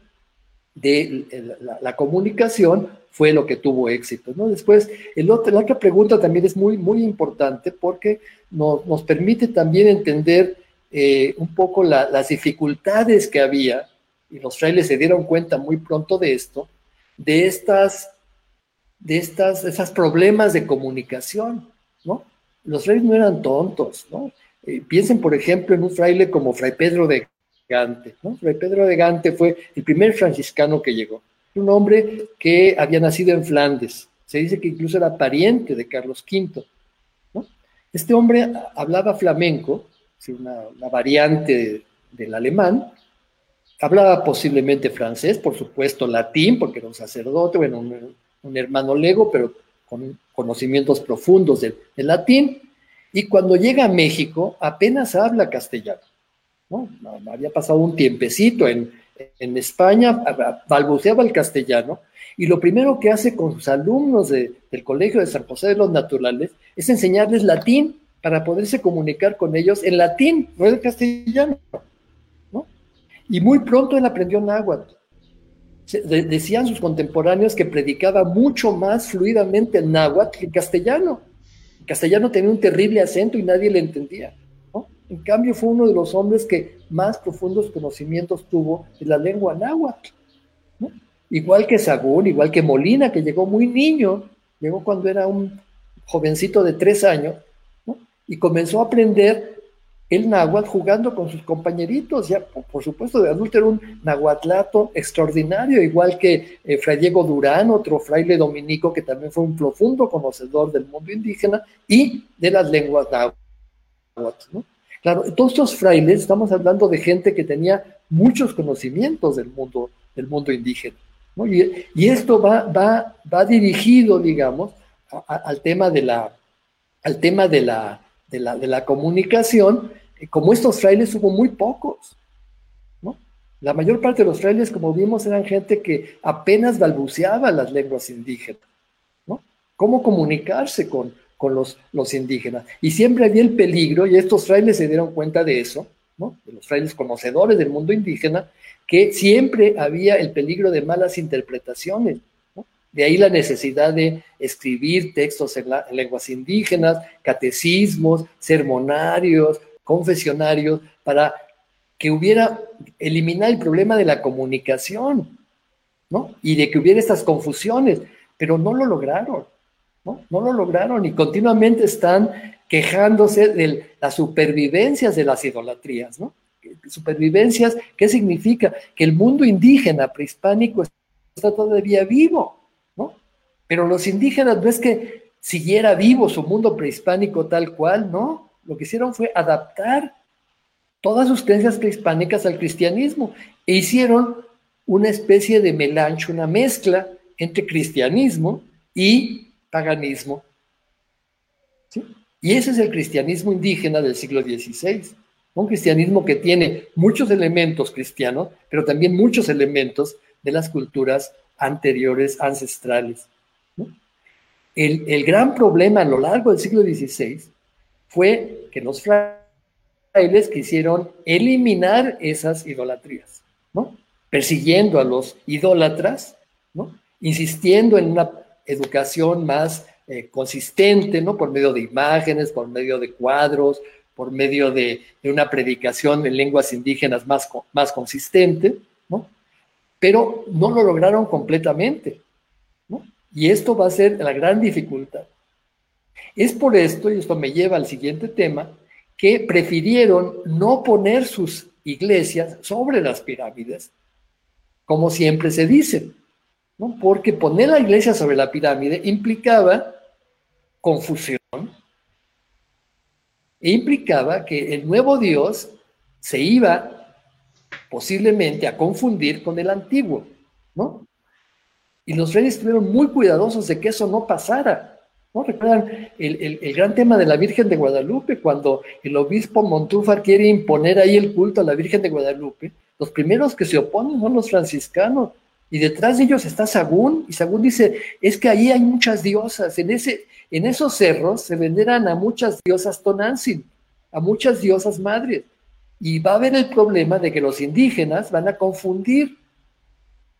[SPEAKER 3] de la, comunicación fue lo que tuvo éxito. ¿no? Después, la otra pregunta también es muy, muy importante porque nos, permite también entender eh, un poco las dificultades que había, y los frailes se dieron cuenta muy pronto de esto, de estas, de estas, de estos problemas de comunicación. ¿no? Los frailes no eran tontos, ¿no? Eh, piensen, por ejemplo, en un fraile como Fray Pedro de Gante, ¿no? Fray Pedro de Gante fue el primer franciscano que llegó. Un hombre que había nacido en Flandes. Se dice que incluso era pariente de Carlos V. ¿no? Este hombre hablaba flamenco una, variante del alemán. Hablaba posiblemente francés, por supuesto latín, porque era un sacerdote, bueno, un, hermano lego, pero con conocimientos profundos del, latín. Y cuando llega a México, apenas habla castellano. ¿no? Había pasado un tiempecito en, España, balbuceaba el castellano, y lo primero que hace con sus alumnos del Colegio de San José de los Naturales es enseñarles latín para poderse comunicar con ellos en latín, no en castellano. Y muy pronto él aprendió náhuatl. Decían sus contemporáneos que predicaba mucho más fluidamente en náhuatl que castellano. En castellano tenía un terrible acento y nadie le entendía. En cambio, fue uno de los hombres que más profundos conocimientos tuvo de la lengua náhuatl. Igual que Sagún, igual que Molina, que llegó muy niño, llegó cuando era un jovencito de tres años, y comenzó a aprender el náhuatl jugando con sus compañeritos. Ya, por, supuesto, de adulto era un nahuatlato extraordinario, igual que eh, Fray Diego Durán, otro fraile dominico que también fue un profundo conocedor del mundo indígena y de las lenguas náhuatl. Claro, todos estos frailes, estamos hablando de gente que tenía muchos conocimientos del mundo, del mundo indígena. Y, esto va, va, va dirigido, digamos, al tema de la, al tema de la, de la, de la comunicación. Como estos frailes hubo muy pocos. ¿no? La mayor parte de los frailes, como vimos, eran gente que apenas balbuceaba las lenguas indígenas. ¿no? ¿Cómo comunicarse con, con los, los indígenas. Y siempre había el peligro, y estos frailes se dieron cuenta de eso, ¿no? de los frailes conocedores del mundo indígena, que siempre había el peligro de malas interpretaciones. De ahí la necesidad de escribir textos en, lenguas indígenas, catecismos, sermonarios, confesionarios, para que hubiera, eliminar el problema de la comunicación, ¿no? Y de que hubiera estas confusiones, pero no lo lograron. ¿no? lo lograron y continuamente están quejándose de las supervivencias de las idolatrías, ¿no? Supervivencias, ¿qué significa? Que el mundo indígena prehispánico está todavía vivo, ¿no? Pero los indígenas no es que siguiera vivo su mundo prehispánico tal cual, ¿no? Lo que hicieron fue adaptar todas sus creencias prehispánicas al cristianismo e hicieron una especie de melancho, una mezcla entre cristianismo y paganismo. Y ese es el cristianismo indígena del siglo XVI. Un cristianismo que tiene muchos elementos cristianos, pero también muchos elementos de las culturas anteriores, ancestrales. El, gran problema a lo largo del siglo XVI fue que los frailes quisieron eliminar esas idolatrías, persiguiendo a los idólatras, insistiendo en una educación más eh, consistente, ¿no? Por medio de imágenes, por medio de cuadros, por medio de, una predicación en lenguas indígenas más, más consistente, ¿no? Pero no lo lograron completamente. Y esto va a ser la gran dificultad. Es por esto, y esto me lleva al siguiente tema, que prefirieron no poner sus iglesias sobre las pirámides, como siempre se dice, porque poner la iglesia sobre la pirámide implicaba confusión e implicaba que el nuevo Dios se iba posiblemente a confundir con el antiguo, ¿no? Y los reyes estuvieron muy cuidadosos de que eso no pasara. ¿No? Recuerdan el, el, gran tema de la Virgen de Guadalupe, cuando el obispo Montúfar quiere imponer ahí el culto a la Virgen de Guadalupe, los primeros que se oponen son los franciscanos, y detrás de ellos está Sagún, y Sagún dice, es que ahí hay muchas diosas, en, ese, en esos cerros se venderan a muchas diosas Tonantzin, a muchas diosas madres, y va a haber el problema de que los indígenas van a confundir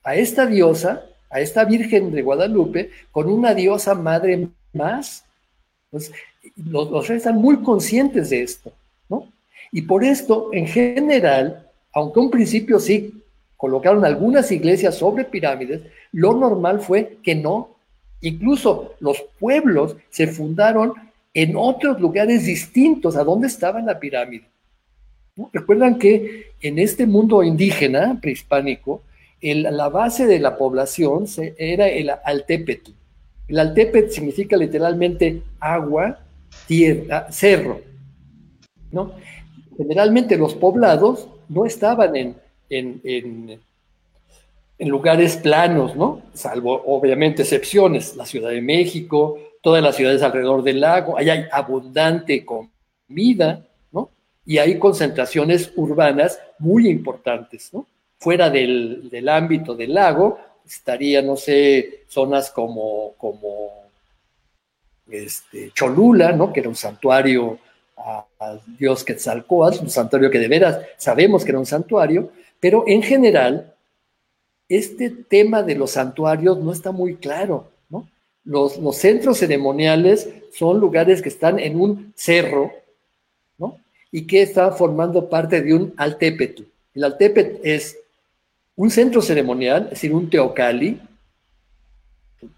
[SPEAKER 3] a esta diosa, a esta Virgen de Guadalupe, con una diosa madre más. los, los reyes están muy conscientes de esto, ¿no? Y por esto, en general, aunque un principio sí colocaron algunas iglesias sobre pirámides, lo normal fue que no. Incluso los pueblos se fundaron en otros lugares distintos a donde estaba la pirámide. Recuerdan que en este mundo indígena prehispánico, la base de la población era el altépetl. El altépetl significa literalmente agua, tierra, cerro. ¿no? generalmente los poblados no estaban en, en, lugares planos, ¿no? Salvo obviamente excepciones, la Ciudad de México, todas las ciudades alrededor del lago, ahí hay abundante comida, ¿no? Y hay concentraciones urbanas muy importantes, ¿no? Fuera del, del ámbito del lago estaría, no sé, zonas como, como este, Cholula, ¿no? Que era un santuario al dios Quetzalcóatl, un santuario que de veras sabemos que era un santuario, pero en general, este tema de los santuarios no está muy claro, ¿no? Los, los centros ceremoniales son lugares que están en un cerro, ¿no? Y que están formando parte de un altépetl. El altépetl es un centro ceremonial, es decir, un teocali,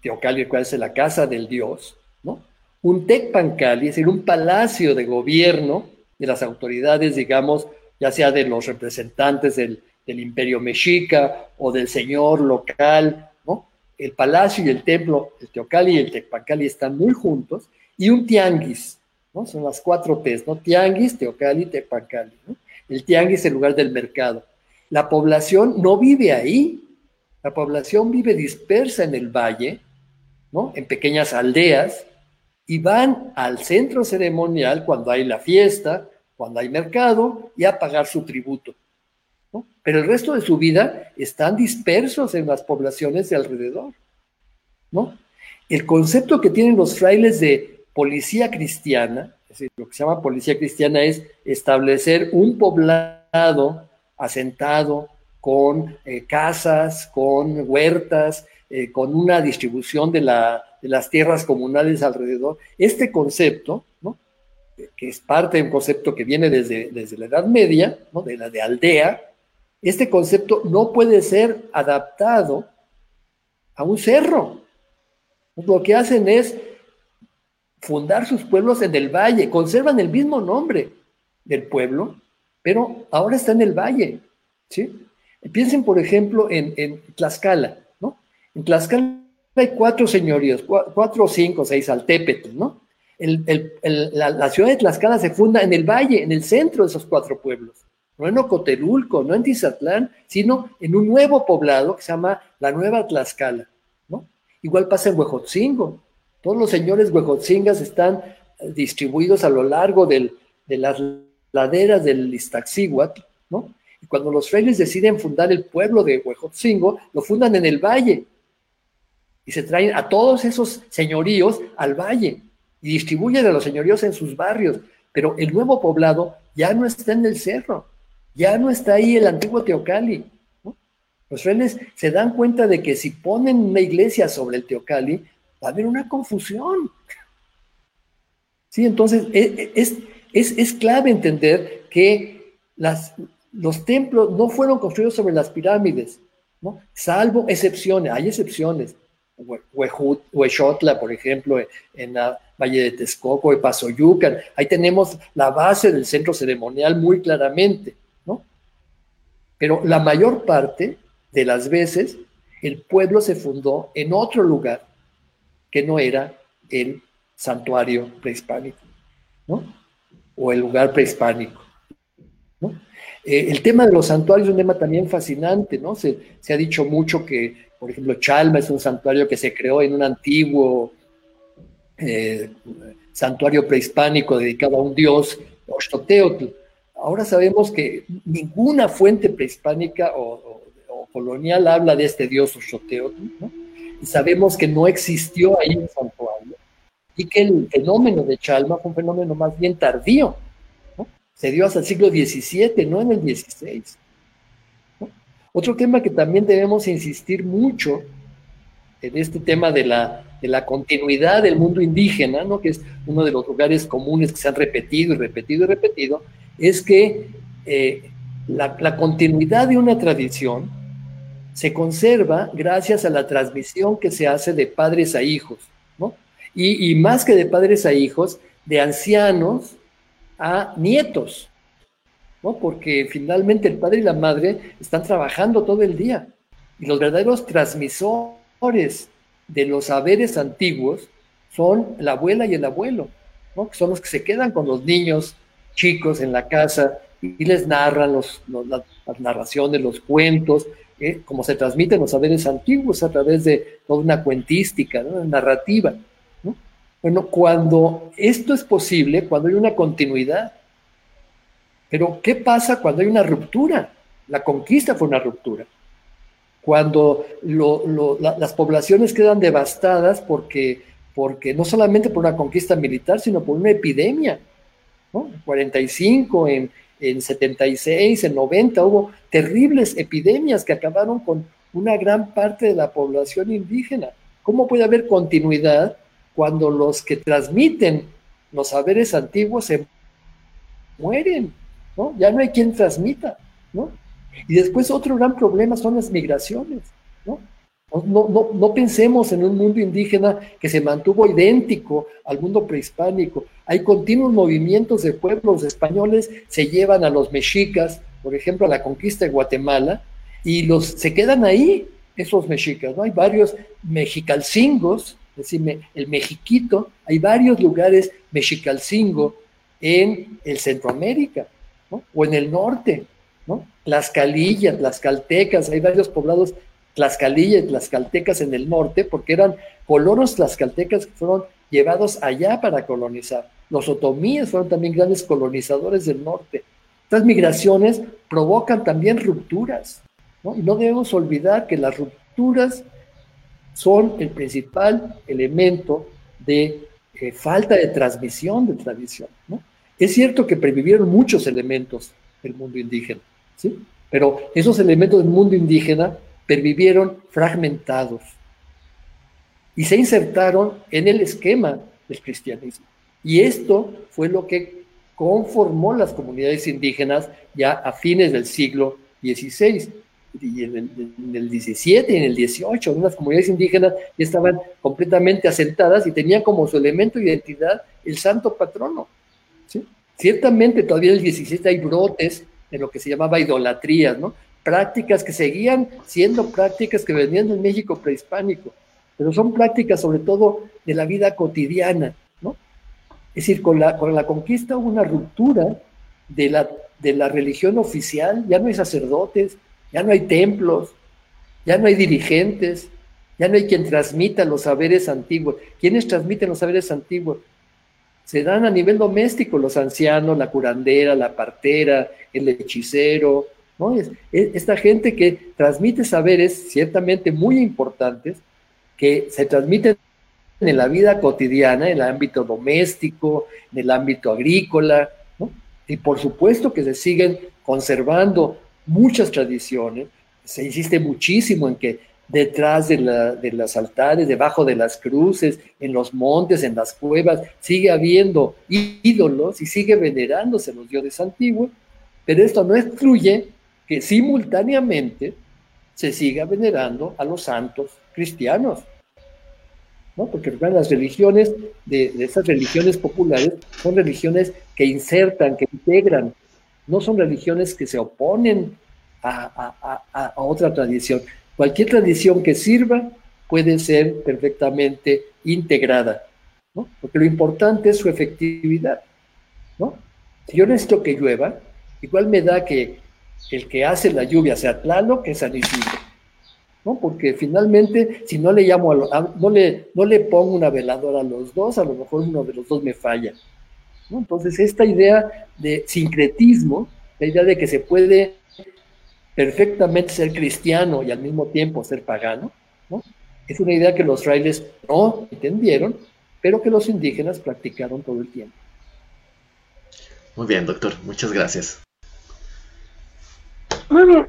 [SPEAKER 3] teocali, cual es la casa del dios, ¿no? Un tecpancali, es decir, un palacio de gobierno de las autoridades, digamos, ya sea de los representantes del, imperio mexica o del señor local, ¿no? El palacio y el templo, el teocali y el tecpancali están muy juntos, y un tianguis, ¿no? Son las cuatro T's, ¿no? Tianguis, teocali, tecpancali, ¿no? El tianguis es el lugar del mercado. La población no vive ahí, la población vive dispersa en el valle, ¿no? En pequeñas aldeas, y van al centro ceremonial cuando hay la fiesta, cuando hay mercado, y a pagar su tributo. Pero el resto de su vida están dispersos en las poblaciones de alrededor. ¿no? El concepto que tienen los frailes de policía cristiana, es decir, lo que se llama policía cristiana es establecer un poblado asentado con eh, casas, con huertas, eh, con una distribución de, la, de, las tierras comunales alrededor. Este concepto, que es parte de un concepto que viene desde, desde la Edad Media, de la de aldea, este concepto no puede ser adaptado a un cerro. Lo que hacen es fundar sus pueblos en el valle, conservan el mismo nombre del pueblo, pero ahora está en el valle. ¿sí? Piensen, por ejemplo, en, Tlaxcala. En Tlaxcala hay cuatro señoríos, cuatro, cinco, seis, Altépetl, ¿no? la, ciudad de Tlaxcala se funda en el valle, en el centro de esos cuatro pueblos. No en Ocotelulco, no en Tizatlán, sino en un nuevo poblado que se llama la Nueva Tlaxcala, ¿no? Igual pasa en Huejotzingo. Todos los señores huejotzingas están eh, distribuidos a lo largo de las laderas del Iztaccíhuatl, ¿no? Y cuando los frailes deciden fundar el pueblo de Huejotzingo, lo fundan en el valle, y se traen a todos esos señoríos al valle y distribuyen a los señoríos en sus barrios. Pero el nuevo poblado ya no está en el cerro, ya no está ahí el antiguo Teocali. Los frailes se dan cuenta de que si ponen una iglesia sobre el Teocali, va a haber una confusión. Sí, entonces e, e, es, es, clave entender que las, los templos no fueron construidos sobre las pirámides, ¿no? salvo excepciones, hay excepciones. Huexotla, por ejemplo, en la Valle de Texcoco, de Pasoyucan. Ahí tenemos la base del centro ceremonial muy claramente, ¿no? Pero la mayor parte de las veces el pueblo se fundó en otro lugar que no era el santuario prehispánico, ¿no? O el lugar prehispánico, ¿no? Eh, el tema de los santuarios es un tema también fascinante, ¿no? Se, ha dicho mucho que por ejemplo, Chalma es un santuario que se creó en un antiguo eh, santuario prehispánico dedicado a un dios, Oxtoteotl. Ahora sabemos que ninguna fuente prehispánica o, colonial habla de este dios Oxtoteotl, y sabemos que no existió ahí un santuario, y que el fenómeno de Chalma fue un fenómeno más bien tardío, se dio hasta el siglo XVII, no en el XVI. Otro tema que también debemos insistir mucho en este tema de la, de la continuidad del mundo indígena, ¿no? que es uno de los lugares comunes que se han repetido y repetido y repetido, es que eh, la, continuidad de una tradición se conserva gracias a la transmisión que se hace de padres a hijos. Y, más que de padres a hijos, de ancianos a nietos. Porque finalmente el padre y la madre están trabajando todo el día. Y los verdaderos transmisores de los saberes antiguos son la abuela y el abuelo, ¿no? Que son los que se quedan con los niños chicos en la casa y les narran los, las, narraciones, los cuentos, eh, como se transmiten los saberes antiguos a través de toda una cuentística, una narrativa. Bueno, cuando esto es posible, cuando hay una continuidad, pero ¿qué pasa cuando hay una ruptura? La conquista fue una ruptura. Cuando las poblaciones quedan devastadas porque, porque no solamente por una conquista militar, sino por una epidemia. En 45, en, en 76, en 90, hubo terribles epidemias que acabaron con una gran parte de la población indígena. ¿Cómo puede haber continuidad cuando los que transmiten los saberes antiguos se mueren? ¿no? Ya no hay quien transmita, ¿no? Y después otro gran problema son las migraciones, ¿no? No, no, no, pensemos en un mundo indígena que se mantuvo idéntico al mundo prehispánico. Hay continuos movimientos de pueblos españoles, se llevan a los mexicas, por ejemplo, a la conquista de Guatemala, y los, se quedan ahí, esos mexicas, ¿no? Hay varios mexicalcingos, es el mexiquito, hay varios lugares mexicalcingo en el Centroamérica. O en el norte, ¿no? Las calillas, las caltecas, hay varios poblados Tlaxcalilla y Tlaxcaltecas en el norte, porque eran colonos tlaxcaltecas que fueron llevados allá para colonizar. Los otomíes fueron también grandes colonizadores del norte. Estas migraciones provocan también rupturas, ¿no? Y no debemos olvidar que las rupturas son el principal elemento de eh, falta de transmisión de tradición, ¿no? Es cierto que previvieron muchos elementos del mundo indígena, ¿sí? Pero esos elementos del mundo indígena pervivieron fragmentados y se insertaron en el esquema del cristianismo. Y esto fue lo que conformó las comunidades indígenas ya a fines del siglo XVI. Y en el, XVII y en el XVIII, unas comunidades indígenas ya estaban completamente asentadas y tenían como su elemento de identidad el santo patrono. Ciertamente todavía en el XVII hay brotes de lo que se llamaba idolatrías, ¿no? prácticas que seguían siendo prácticas que venían del México prehispánico, pero son prácticas sobre todo de la vida cotidiana, ¿no? Es decir, con la, con la conquista hubo una ruptura de la, de la religión oficial, ya no hay sacerdotes, ya no hay templos, ya no hay dirigentes, ya no hay quien transmita los saberes antiguos. ¿Quiénes transmiten los saberes antiguos? Se dan a nivel doméstico los ancianos, la curandera, la partera, el hechicero, es, esta gente que transmite saberes ciertamente muy importantes, que se transmiten en la vida cotidiana, en el ámbito doméstico, en el ámbito agrícola, y por supuesto que se siguen conservando muchas tradiciones, se insiste muchísimo en que detrás de, la, de los altares, debajo de las cruces, en los montes, en las cuevas, sigue habiendo ídolos y sigue venerándose los dioses antiguos, pero esto no excluye que simultáneamente se siga venerando a los santos cristianos. ¿no? Porque las religiones de, esas religiones populares son religiones que insertan, que integran, no son religiones que se oponen a, otra tradición. Cualquier tradición que sirva puede ser perfectamente integrada, ¿no? porque lo importante es su efectividad. ¿no? Si yo necesito que llueva, igual me da que el que hace la lluvia sea Tlaloc que San Isidro. ¿no? Porque finalmente, si no le llamo a, no le, no le pongo una veladora a los dos, a lo mejor uno de los dos me falla. ¿No? Entonces, esta idea de sincretismo, la idea de que se puede perfectamente ser cristiano y al mismo tiempo ser pagano, ¿no? es una idea que los frailes no entendieron, pero que los indígenas practicaron todo el tiempo.
[SPEAKER 1] Muy bien, doctor, muchas gracias.
[SPEAKER 2] Muy bien.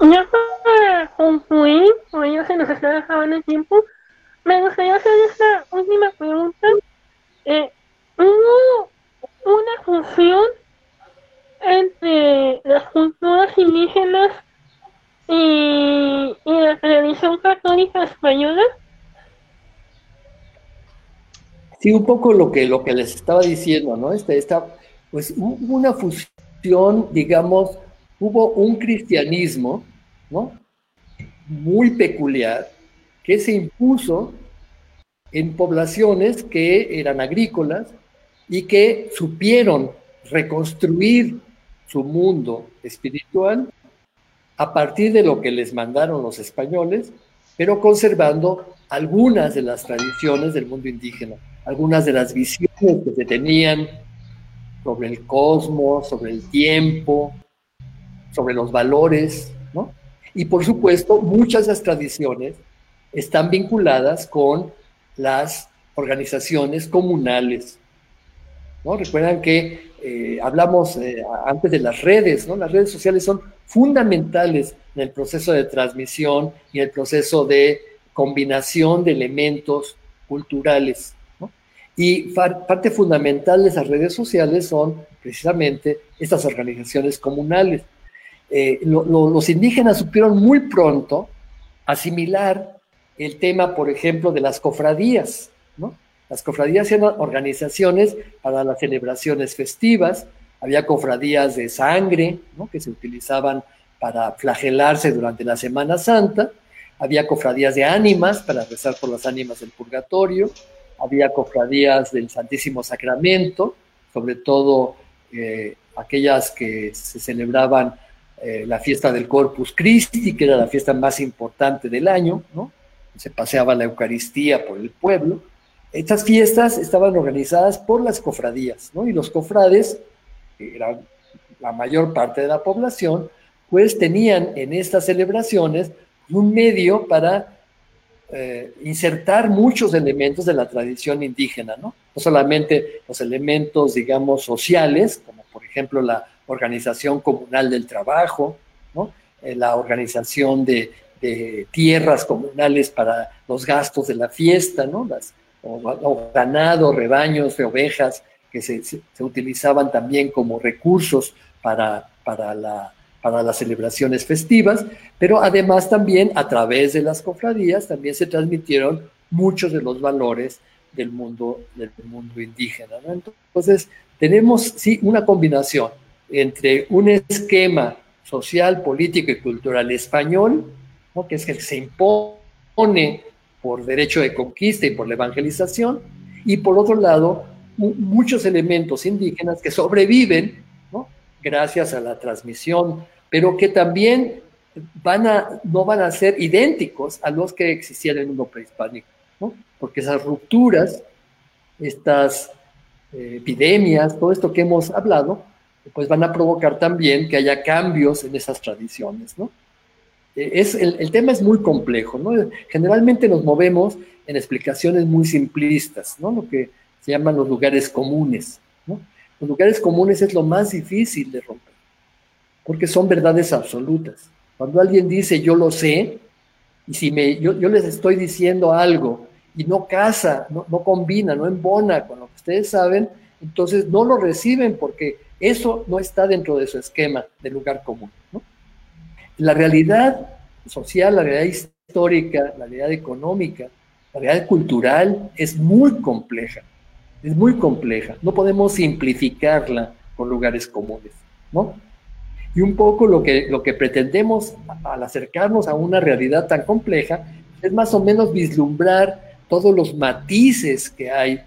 [SPEAKER 2] Ya para concluir, o ya se nos está acabando el tiempo, me gustaría hacer esta última pregunta. Eh, ¿Hubo una función entre las culturas indígenas y, la religión católica española?
[SPEAKER 3] Sí, un poco lo que, lo que les estaba diciendo, ¿no? Esta, esta, pues hubo una fusión digamos, hubo un cristianismo, ¿no? Muy peculiar, que se impuso en poblaciones que eran agrícolas y que supieron reconstruir su mundo espiritual a partir de lo que les mandaron los españoles, pero conservando algunas de las tradiciones del mundo indígena, algunas de las visiones que se tenían sobre el cosmos, sobre el tiempo, sobre los valores, ¿no? Y por supuesto, muchas de las tradiciones están vinculadas con las organizaciones comunales. ¿no? Que eh, hablamos eh, antes de las redes, ¿no? Las redes sociales son fundamentales en el proceso de transmisión y en el proceso de combinación de elementos culturales. Y parte fundamental de esas redes sociales son precisamente estas organizaciones comunales. Eh, los indígenas supieron muy pronto asimilar el tema, por ejemplo, de las cofradías. ¿no? Las cofradías eran organizaciones para las celebraciones festivas, había cofradías de sangre que se utilizaban para flagelarse durante la Semana Santa, había cofradías de ánimas para rezar por las ánimas del purgatorio, había cofradías del Santísimo Sacramento, sobre todo eh, aquellas que se celebraban eh, la fiesta del Corpus Christi, que era la fiesta más importante del año, ¿no? Se paseaba la Eucaristía por el pueblo. Estas fiestas estaban organizadas por las cofradías, ¿no? Y los cofrades, que eran la mayor parte de la población, pues tenían en estas celebraciones un medio para eh, insertar muchos elementos de la tradición indígena, ¿no? No solamente los elementos, digamos, sociales, como por ejemplo la organización comunal del trabajo, ¿no? Eh, la organización de, tierras comunales para los gastos de la fiesta, ¿no? Las, o, ganado, rebaños de ovejas que se, utilizaban también como recursos para, para la para las celebraciones festivas, pero además también a través de las cofradías también se transmitieron muchos de los valores del mundo, del mundo indígena. Entonces, tenemos sí una combinación entre un esquema social, político y cultural español, que es el que se impone por derecho de conquista y por la evangelización, y por otro lado, muchos elementos indígenas que sobreviven gracias a la transmisión, pero que también van a, no van a ser idénticos a los que existían en el mundo prehispánico, ¿no? porque esas rupturas, estas eh, epidemias, todo esto que hemos hablado, pues van a provocar también que haya cambios en esas tradiciones. ¿no? Es, el, el, tema es muy complejo. ¿no? Generalmente nos movemos en explicaciones muy simplistas, ¿no? lo que se llaman los lugares comunes. ¿no? Los lugares comunes es lo más difícil de romper, porque son verdades absolutas. Cuando alguien dice yo lo sé, y si me, yo, les estoy diciendo algo y no casa, no, combina, no embona con lo que ustedes saben, entonces no lo reciben porque eso no está dentro de su esquema de lugar común. La realidad social, la realidad histórica, la realidad económica, la realidad cultural es muy compleja es muy compleja, no podemos simplificarla con lugares comunes, ¿no? Y un poco lo que, lo que pretendemos al acercarnos a una realidad tan compleja es más o menos vislumbrar todos los matices que hay,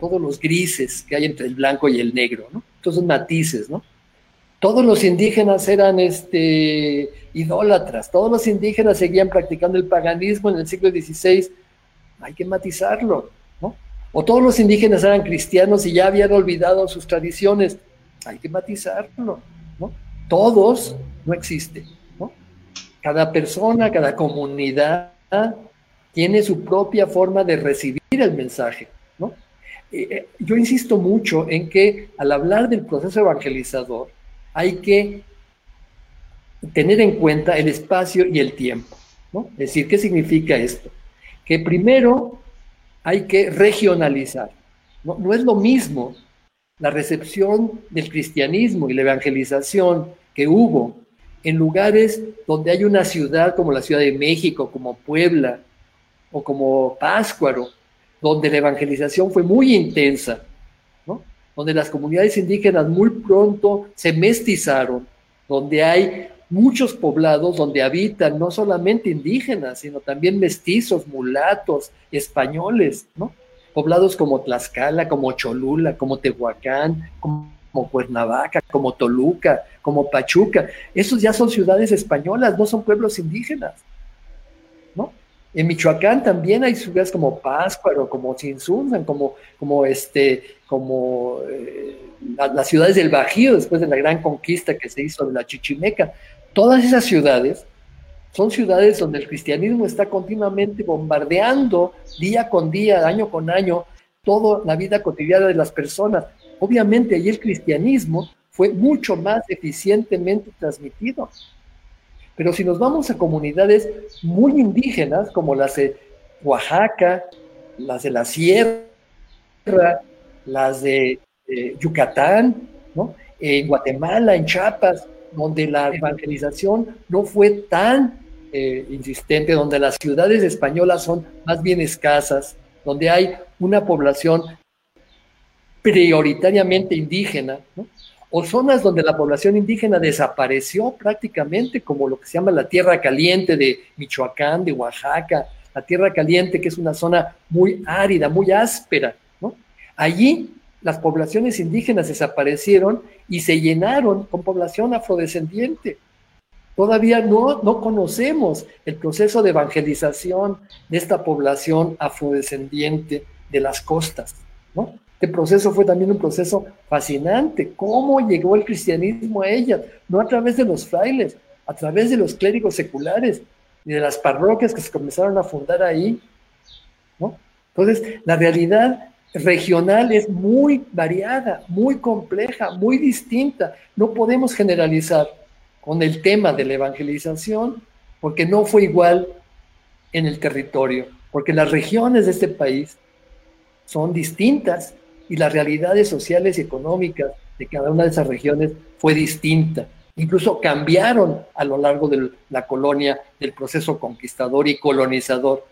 [SPEAKER 3] todos los grises que hay entre el blanco y el negro, ¿no? Todos matices, ¿no? Todos los indígenas eran este, idólatras, todos los indígenas seguían practicando el paganismo en el siglo XVI. Hay que matizarlo, o todos los indígenas eran cristianos y ya habían olvidado sus tradiciones. Hay que matizarlo, ¿no? Todos no existen, ¿no? Cada persona, cada comunidad tiene su propia forma de recibir el mensaje, ¿no? Eh, eh, yo insisto mucho en que al hablar del proceso evangelizador hay que tener en cuenta el espacio y el tiempo, ¿no? Es decir, ¿qué significa esto? Que primero hay que regionalizar. No, es lo mismo la recepción del cristianismo y la evangelización que hubo en lugares donde hay una ciudad como la Ciudad de México, como Puebla o como Páscuaro, donde la evangelización fue muy intensa, donde las comunidades indígenas muy pronto se mestizaron, donde hay muchos poblados donde habitan no solamente indígenas, sino también mestizos, mulatos, españoles, ¿no? Poblados como Tlaxcala, como Cholula, como Tehuacán, como como Cuernavaca, como Toluca, como Pachuca. Esos ya son ciudades españolas, no son pueblos indígenas. En Michoacán también hay ciudades como Pátzcuaro, como Chinsunzan, como, como, este, como eh, las ciudades del Bajío después de la gran conquista que se hizo de la Chichimeca. Todas esas ciudades son ciudades donde el cristianismo está continuamente bombardeando día con día, año con año, toda la vida cotidiana de las personas. Obviamente allí el cristianismo fue mucho más eficientemente transmitido. Pero si nos vamos a comunidades muy indígenas, como las de Oaxaca, las de la Sierra, las de Yucatán, en Guatemala, en Chiapas, donde la evangelización no fue tan eh, insistente, donde las ciudades españolas son más bien escasas, donde hay una población prioritariamente indígena, o zonas donde la población indígena desapareció prácticamente, como lo que se llama la Tierra Caliente de Michoacán, de Oaxaca, la Tierra Caliente, que es una zona muy árida, muy áspera. ¿no? Allí las poblaciones indígenas desaparecieron y se llenaron con población afrodescendiente. Todavía no, no conocemos el proceso de evangelización de esta población afrodescendiente de las costas. ¿no? Este proceso fue también un proceso fascinante. ¿Cómo llegó el cristianismo a ellas? No a través de los frailes, a través de los clérigos seculares y de las parroquias que se comenzaron a fundar ahí. ¿no? Entonces, la realidad regional es muy variada, muy compleja, muy distinta. No podemos generalizar con el tema de la evangelización porque no fue igual en el territorio, porque las regiones de este país son distintas y las realidades sociales y económicas de cada una de esas regiones fue distinta. Incluso cambiaron a lo largo de la colonia, del proceso conquistador y colonizador.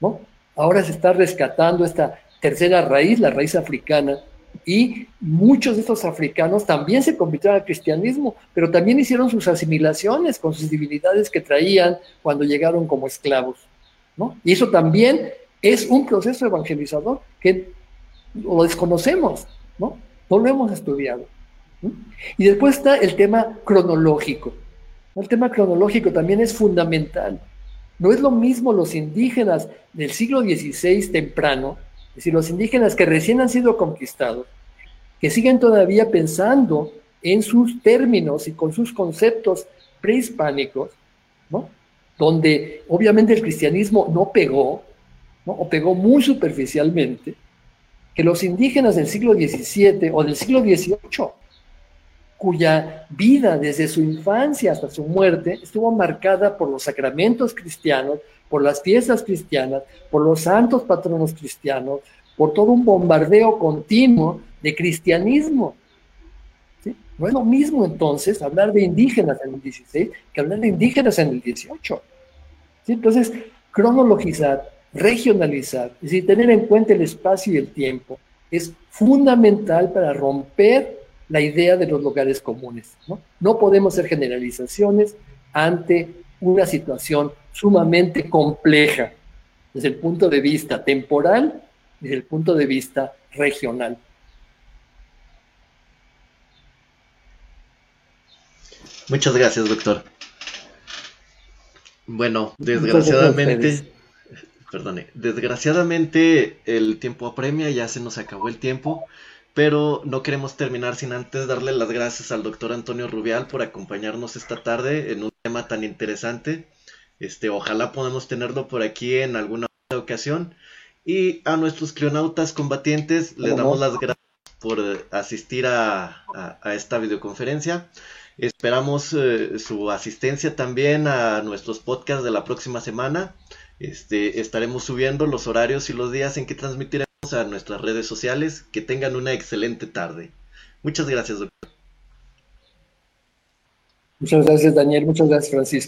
[SPEAKER 3] ¿no? Ahora se está rescatando esta tercera raíz, la raíz africana, y muchos de estos africanos también se convirtieron al cristianismo, pero también hicieron sus asimilaciones con sus divinidades que traían cuando llegaron como esclavos. ¿no? Y eso también es un proceso evangelizador que lo desconocemos, ¿no? No lo hemos estudiado. Y después está el tema cronológico. El tema cronológico también es fundamental. No es lo mismo los indígenas del siglo XVI temprano es decir, los indígenas que recién han sido conquistados, que siguen todavía pensando en sus términos y con sus conceptos prehispánicos, ¿no? donde obviamente el cristianismo no pegó, ¿no? o pegó muy superficialmente, que los indígenas del siglo XVII o del siglo XVIII, cuya vida desde su infancia hasta su muerte estuvo marcada por los sacramentos cristianos, por las fiestas cristianas, por los santos patronos cristianos, por todo un bombardeo continuo de cristianismo. No es lo mismo entonces hablar de indígenas en el 16 que hablar de indígenas en el 18. Entonces, cronologizar, regionalizar, es decir, tener en cuenta el espacio y el tiempo, es fundamental para romper la idea de los lugares comunes. No, no podemos hacer generalizaciones ante una situación sumamente compleja desde el punto de vista temporal, desde el punto de vista regional.
[SPEAKER 1] Muchas gracias, doctor. Bueno, desgraciadamente, perdone, desgraciadamente el tiempo apremia, ya se nos acabó el tiempo, pero no queremos terminar sin antes darle las gracias al doctor Antonio Rubial por acompañarnos esta tarde en un tema tan interesante. Este, ojalá podamos tenerlo por aquí en alguna otra ocasión. Y a nuestros clonautas combatientes les damos las gracias por eh, asistir a, esta videoconferencia. Esperamos eh, su asistencia también a nuestros podcasts de la próxima semana. Este, estaremos subiendo los horarios y los días en que transmitiremos a nuestras redes sociales. Que tengan una excelente tarde. Muchas gracias, doctor.
[SPEAKER 3] Muchas gracias, Daniel. Muchas gracias, Francisco.